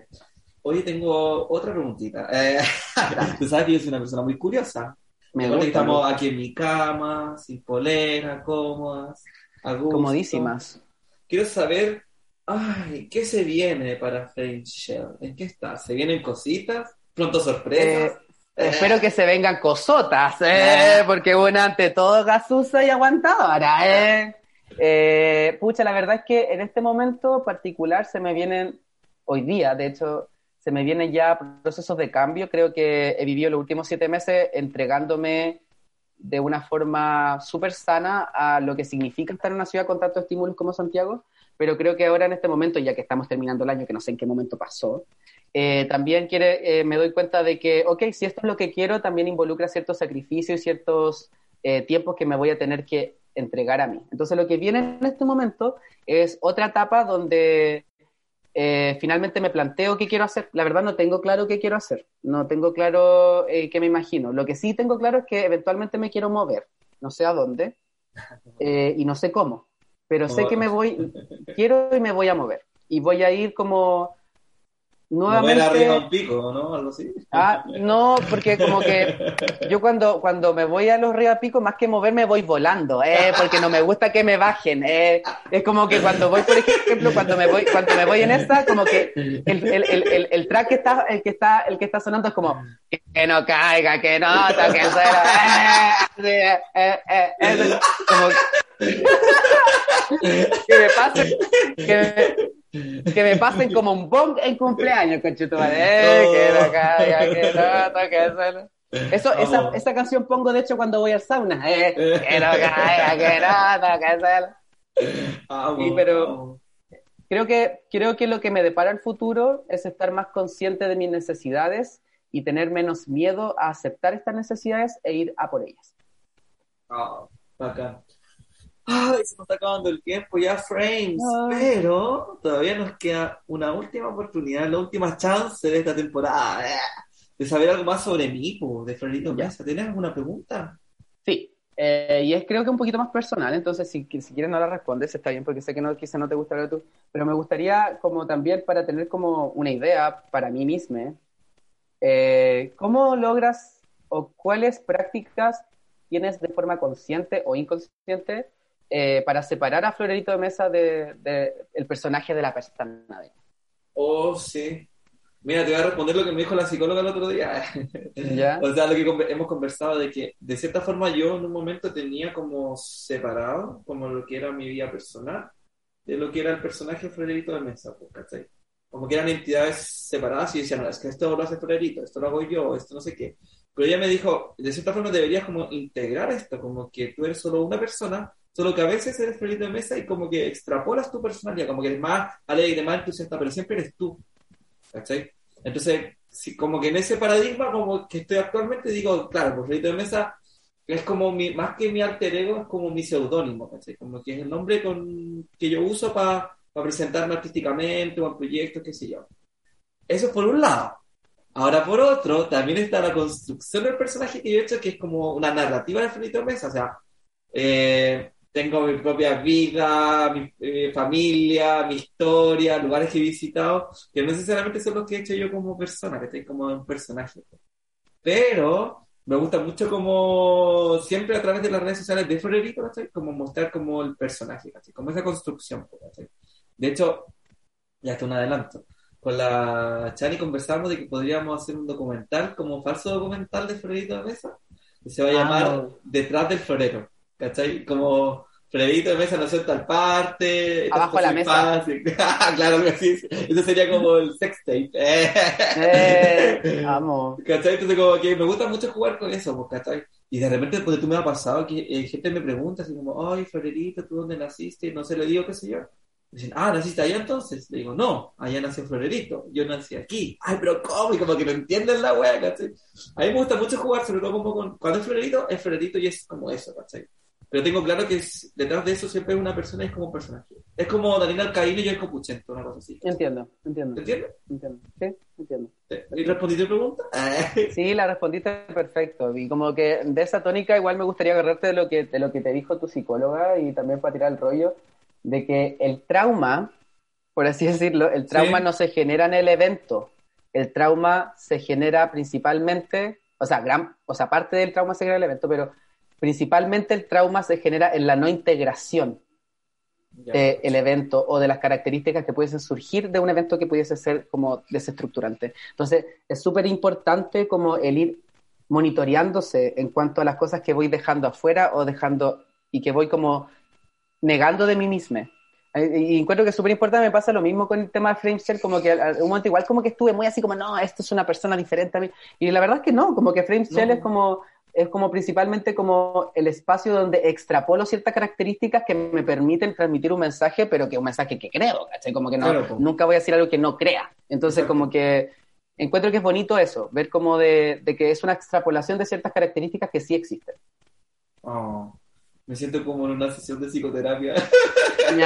Oye, tengo otra preguntita. Eh, tú sabes que yo soy una persona muy curiosa. Me gusta, estamos aquí en mi cama, sin polera, cómodas, a gusto. comodísimas. Quiero saber, ay, ¿qué se viene para Fame Shell? ¿En qué está? ¿Se vienen cositas? ¿Pronto sorpresas? Eh, Espero que se vengan cosotas, eh, porque una ante todo gasusa y aguantadora, eh. Eh, pucha, la verdad es que en este momento particular se me vienen, hoy día, de hecho, se me vienen ya procesos de cambio. Creo que he vivido los últimos siete meses entregándome de una forma súper sana a lo que significa estar en una ciudad con tantos estímulos como Santiago, pero creo que ahora en este momento, ya que estamos terminando el año, que no sé en qué momento pasó, eh, también quiere, eh, me doy cuenta de que, ok, si esto es lo que quiero, también involucra ciertos sacrificios y ciertos eh, tiempos que me voy a tener que entregar a mí. Entonces lo que viene en este momento es otra etapa donde finalmente me planteo qué quiero hacer. La verdad no tengo claro qué quiero hacer, no tengo claro qué me imagino. Lo que sí tengo claro es que eventualmente me quiero mover, no sé a dónde y no sé cómo, pero sé que me voy, quiero y me voy a mover. Y voy a ir como Nuevamente... arriba un pico, ¿no? Algo así. Ah, no, porque como que yo cuando, cuando me voy a los ríos a pico, más que moverme, voy volando, eh, porque no me gusta que me bajen. Eh. Es como que cuando voy, por ejemplo, cuando me voy, cuando me voy en esta, como que el, el, el, el, track que está, el que está, el que está sonando es como que no caiga, que no toque el suelo. Eh, eh, eh, eh, como que me pasen, que me, que me pasen como un bong en cumpleaños, conchetumare. Eh, que no caiga, que no. Eso, esa, esa canción pongo de hecho cuando voy al sauna. Eh, que no caiga, que no. Vamos, pero- vamos. Creo que, creo que lo que me depara el futuro es estar más consciente de mis necesidades y tener menos miedo a aceptar estas necesidades e ir a por ellas. Ah, bacán. Ay, se nos está acabando el tiempo ya, Frames. Ay. Pero todavía nos queda una última oportunidad, la última chance de esta temporada eh, de saber algo más sobre mí, po, de Florito. Mesa. ¿Tienes alguna pregunta? Sí, eh, y es creo que un poquito más personal, entonces si, si quieres no la respondes, está bien, porque sé que no, quizá no te gusta tú, pero me gustaría como también para tener como una idea para mí misma, eh, ¿cómo logras o cuáles prácticas tienes de forma consciente o inconsciente eh, para separar a Florerito de Mesa de, de el personaje de la persona? Oh, sí. Mira, te voy a responder lo que me dijo la psicóloga el otro día. ¿Ya? O sea, lo que hemos conversado de que de cierta forma yo en un momento tenía como separado como lo que era mi vida personal de lo que era el personaje Florerito de Mesa, pues, ¿cachai? Como que eran entidades separadas y decían, no, es que esto lo hace Florerito, esto lo hago yo, esto no sé qué. Pero ella me dijo, de cierta forma deberías como integrar esto, como que tú eres solo una persona, solo que a veces eres Florerito de Mesa y como que extrapolas tu personalidad, como que eres más alegre, más entusiasta, pero siempre eres tú, ¿cachai? Entonces, sí, como que en ese paradigma como que estoy actualmente, digo, claro, pues de Mesa es como mi, más que mi alter ego, es como mi seudónimo, ¿cachai? Como que es el nombre con, que yo uso para presentarme artísticamente o en proyectos, qué sé yo. Eso por un lado. Ahora, por otro, también está la construcción del personaje que yo he hecho, que es como una narrativa de de Mesa, o sea, eh, tengo mi propia vida, mi eh, familia, mi historia, lugares que he visitado, que no necesariamente son los que he hecho yo como persona, que estoy como un personaje. Pero me gusta mucho como siempre a través de las redes sociales de Florerito, ¿cachai? Como mostrar como el personaje, ¿cachai? Como esa construcción, ¿cachai? De hecho, ya está un adelanto. Con la Chani conversamos de que podríamos hacer un documental, como falso documental de Florerito de Mesa, que se va a llamar Amo. Detrás del Florero, ¿cachai? Como Florerito de Mesa nació en tal parte, Abajo de la mesa. fácil. claro que sí, eso sería como el sex tape. Eh, amo. ¿Cachai? Entonces como que me gusta mucho jugar con eso, pues, ¿cachai? Y de repente, porque tú me ha pasado que eh, gente me pregunta así como, ay, Florerito, ¿tú dónde naciste? No sé, le digo, qué sé yo. Me dicen, ah, ¿naciste allá entonces? Le digo, no, allá nació Florerito, yo nací aquí. Ay, pero ¿cómo? Y como que no entienden la wea, ¿cachai? A mí me gusta mucho jugar, sobre todo como con, cuando es Florerito, es Florerito y es como eso, ¿cachai? Pero tengo claro que es- detrás de eso siempre es una persona y es como un personaje. Es como Daniel Alcaíno y yo el Copuchento, una cosa así. Entiendo, entiendo, ¿Te entiendes? entiendo. Sí, entiendo. ¿Y respondí tu pregunta? Sí, la respondiste perfecto. Y como que de esa tónica igual me gustaría agarrarte de lo que, de lo que te dijo tu psicóloga y también para tirar el rollo de que el trauma, por así decirlo, el trauma Sí. no se genera en el evento. El trauma se genera principalmente, o sea, gran, o sea, parte del trauma se genera en el evento, pero principalmente el trauma se genera en la no integración del evento o de las características que pudiesen surgir de un evento que pudiese ser como desestructurante. Entonces, es súper importante como el ir monitoreándose en cuanto a las cosas que voy dejando afuera o dejando y que voy como negando de mí misma. Eh, Y encuentro que es súper importante, me pasa lo mismo con el tema de Frameshare, como que a un momento igual como que estuve muy así como, no, esto es una persona diferente a mí. Y la verdad es que no, como que Frameshare No. es como es como principalmente como el espacio donde extrapolo ciertas características que me permiten transmitir un mensaje, pero que un mensaje que creo, ¿cachai? Como que no, Claro, nunca voy a decir algo que no crea. Entonces, Exacto. como que encuentro que es bonito eso, ver como de, de que es una extrapolación de ciertas características que sí existen. Oh, me siento como en una sesión de psicoterapia.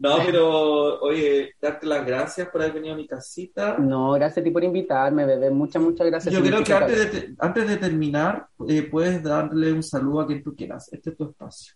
No, pero oye, darte las gracias por haber venido a mi casita. No, gracias a ti por invitarme, bebé. Muchas, muchas gracias. Yo creo que antes de, te- antes de terminar, eh, puedes darle un saludo a quien tú quieras. Este es tu espacio.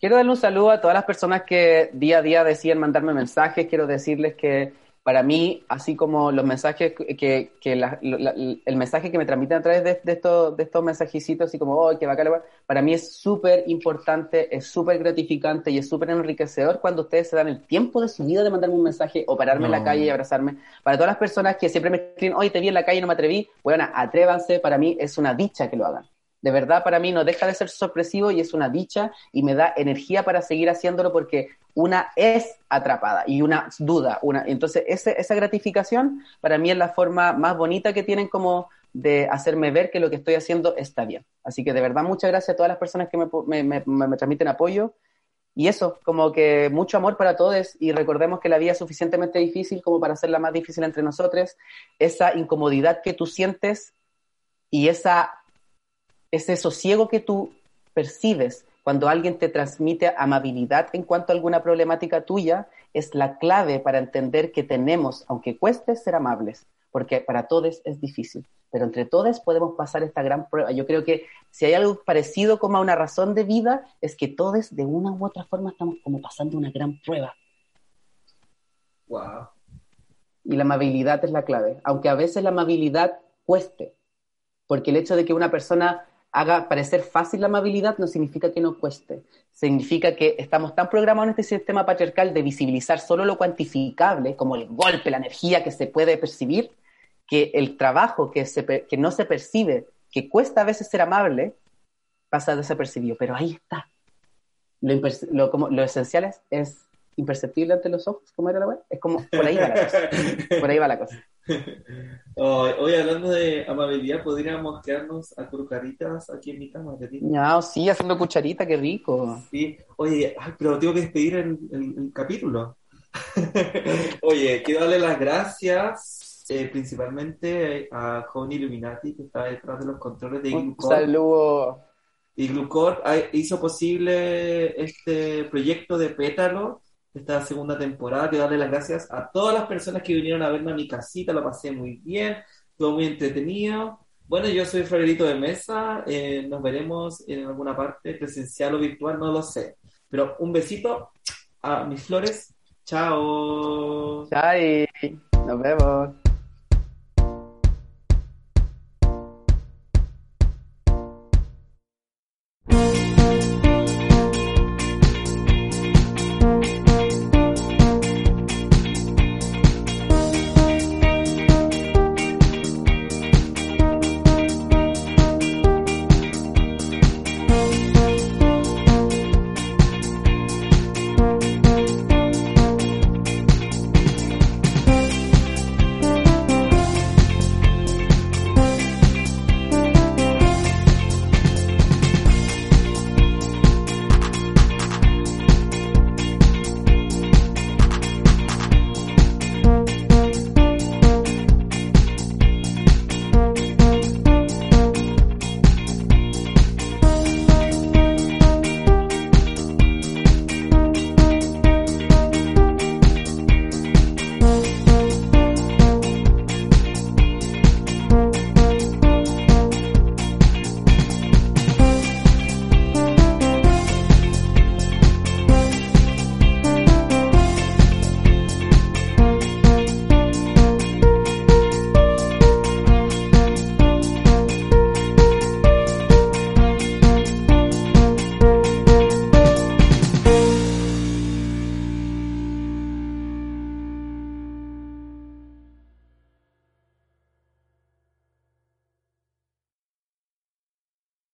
Quiero darle un saludo a todas las personas que día a día deciden mandarme mensajes. Quiero decirles que para mí, así como los mensajes que, que la- la- el mensaje que me transmiten a través de, de estos, de estos mensajicitos, así como, oh, qué bacán, la weá", para mí es súper importante, es súper gratificante y es súper enriquecedor cuando ustedes se dan el tiempo de su vida de mandarme un mensaje o pararme en la calle y abrazarme. Para todas las personas que siempre me escriben, hoy te vi en la calle y no me atreví, bueno, atrévanse, para mí es una dicha que lo hagan. De verdad, para mí no deja de ser sorpresivo y es una dicha y me da energía para seguir haciéndolo porque una es atrapada y una duda. Una, entonces, ese- esa gratificación para mí es la forma más bonita que tienen como de hacerme ver que lo que estoy haciendo está bien. Así que de verdad, muchas gracias a todas las personas que me, me- me- me- transmiten apoyo. Y eso, como que mucho amor para todos y recordemos que la vida es suficientemente difícil como para hacerla más difícil entre nosotros. Esa incomodidad que tú sientes y esa, ese sosiego que tú percibes cuando alguien te transmite amabilidad en cuanto a alguna problemática tuya, es la clave para entender que tenemos, aunque cueste, ser amables, porque para todos es difícil, pero entre todos podemos pasar esta gran prueba. Yo creo que si hay algo parecido como a una razón de vida, es que todos de una u otra forma estamos como pasando una gran prueba. Wow. Y la amabilidad es la clave, aunque a veces la amabilidad cueste, porque el hecho de que una persona haga parecer fácil la amabilidad no significa que no cueste, significa que estamos tan programados en este sistema patriarcal de visibilizar solo lo cuantificable, como el golpe, la energía que se puede percibir, que el trabajo que, se, que no se percibe, que cuesta a veces ser amable, pasa desapercibido, pero ahí está. Lo, lo, como, lo esencial es, es imperceptible ante los ojos, ¿cómo era la web? Es como, por ahí va la cosa. Por ahí va la cosa. Hoy, hoy hablando de amabilidad, podríamos quedarnos a crucaritas aquí en mi cama. No, sí, haciendo cucharita, qué rico. Sí. Oye, ay, pero tengo que despedir el, el- el capítulo. Oye, quiero darle las gracias eh, principalmente a Johnny Illuminati, que está detrás de los controles de Un saludo. Y Glucor hizo posible este proyecto de Pétalo, esta segunda temporada. Quiero darle las gracias a todas las personas que vinieron a verme a mi casita, lo pasé muy bien, estuvo muy entretenido. Bueno, yo soy Florerito de Mesa, eh, nos veremos en alguna parte, presencial o virtual, no lo sé. Pero un besito a mis flores, chao. Chai. Nos vemos.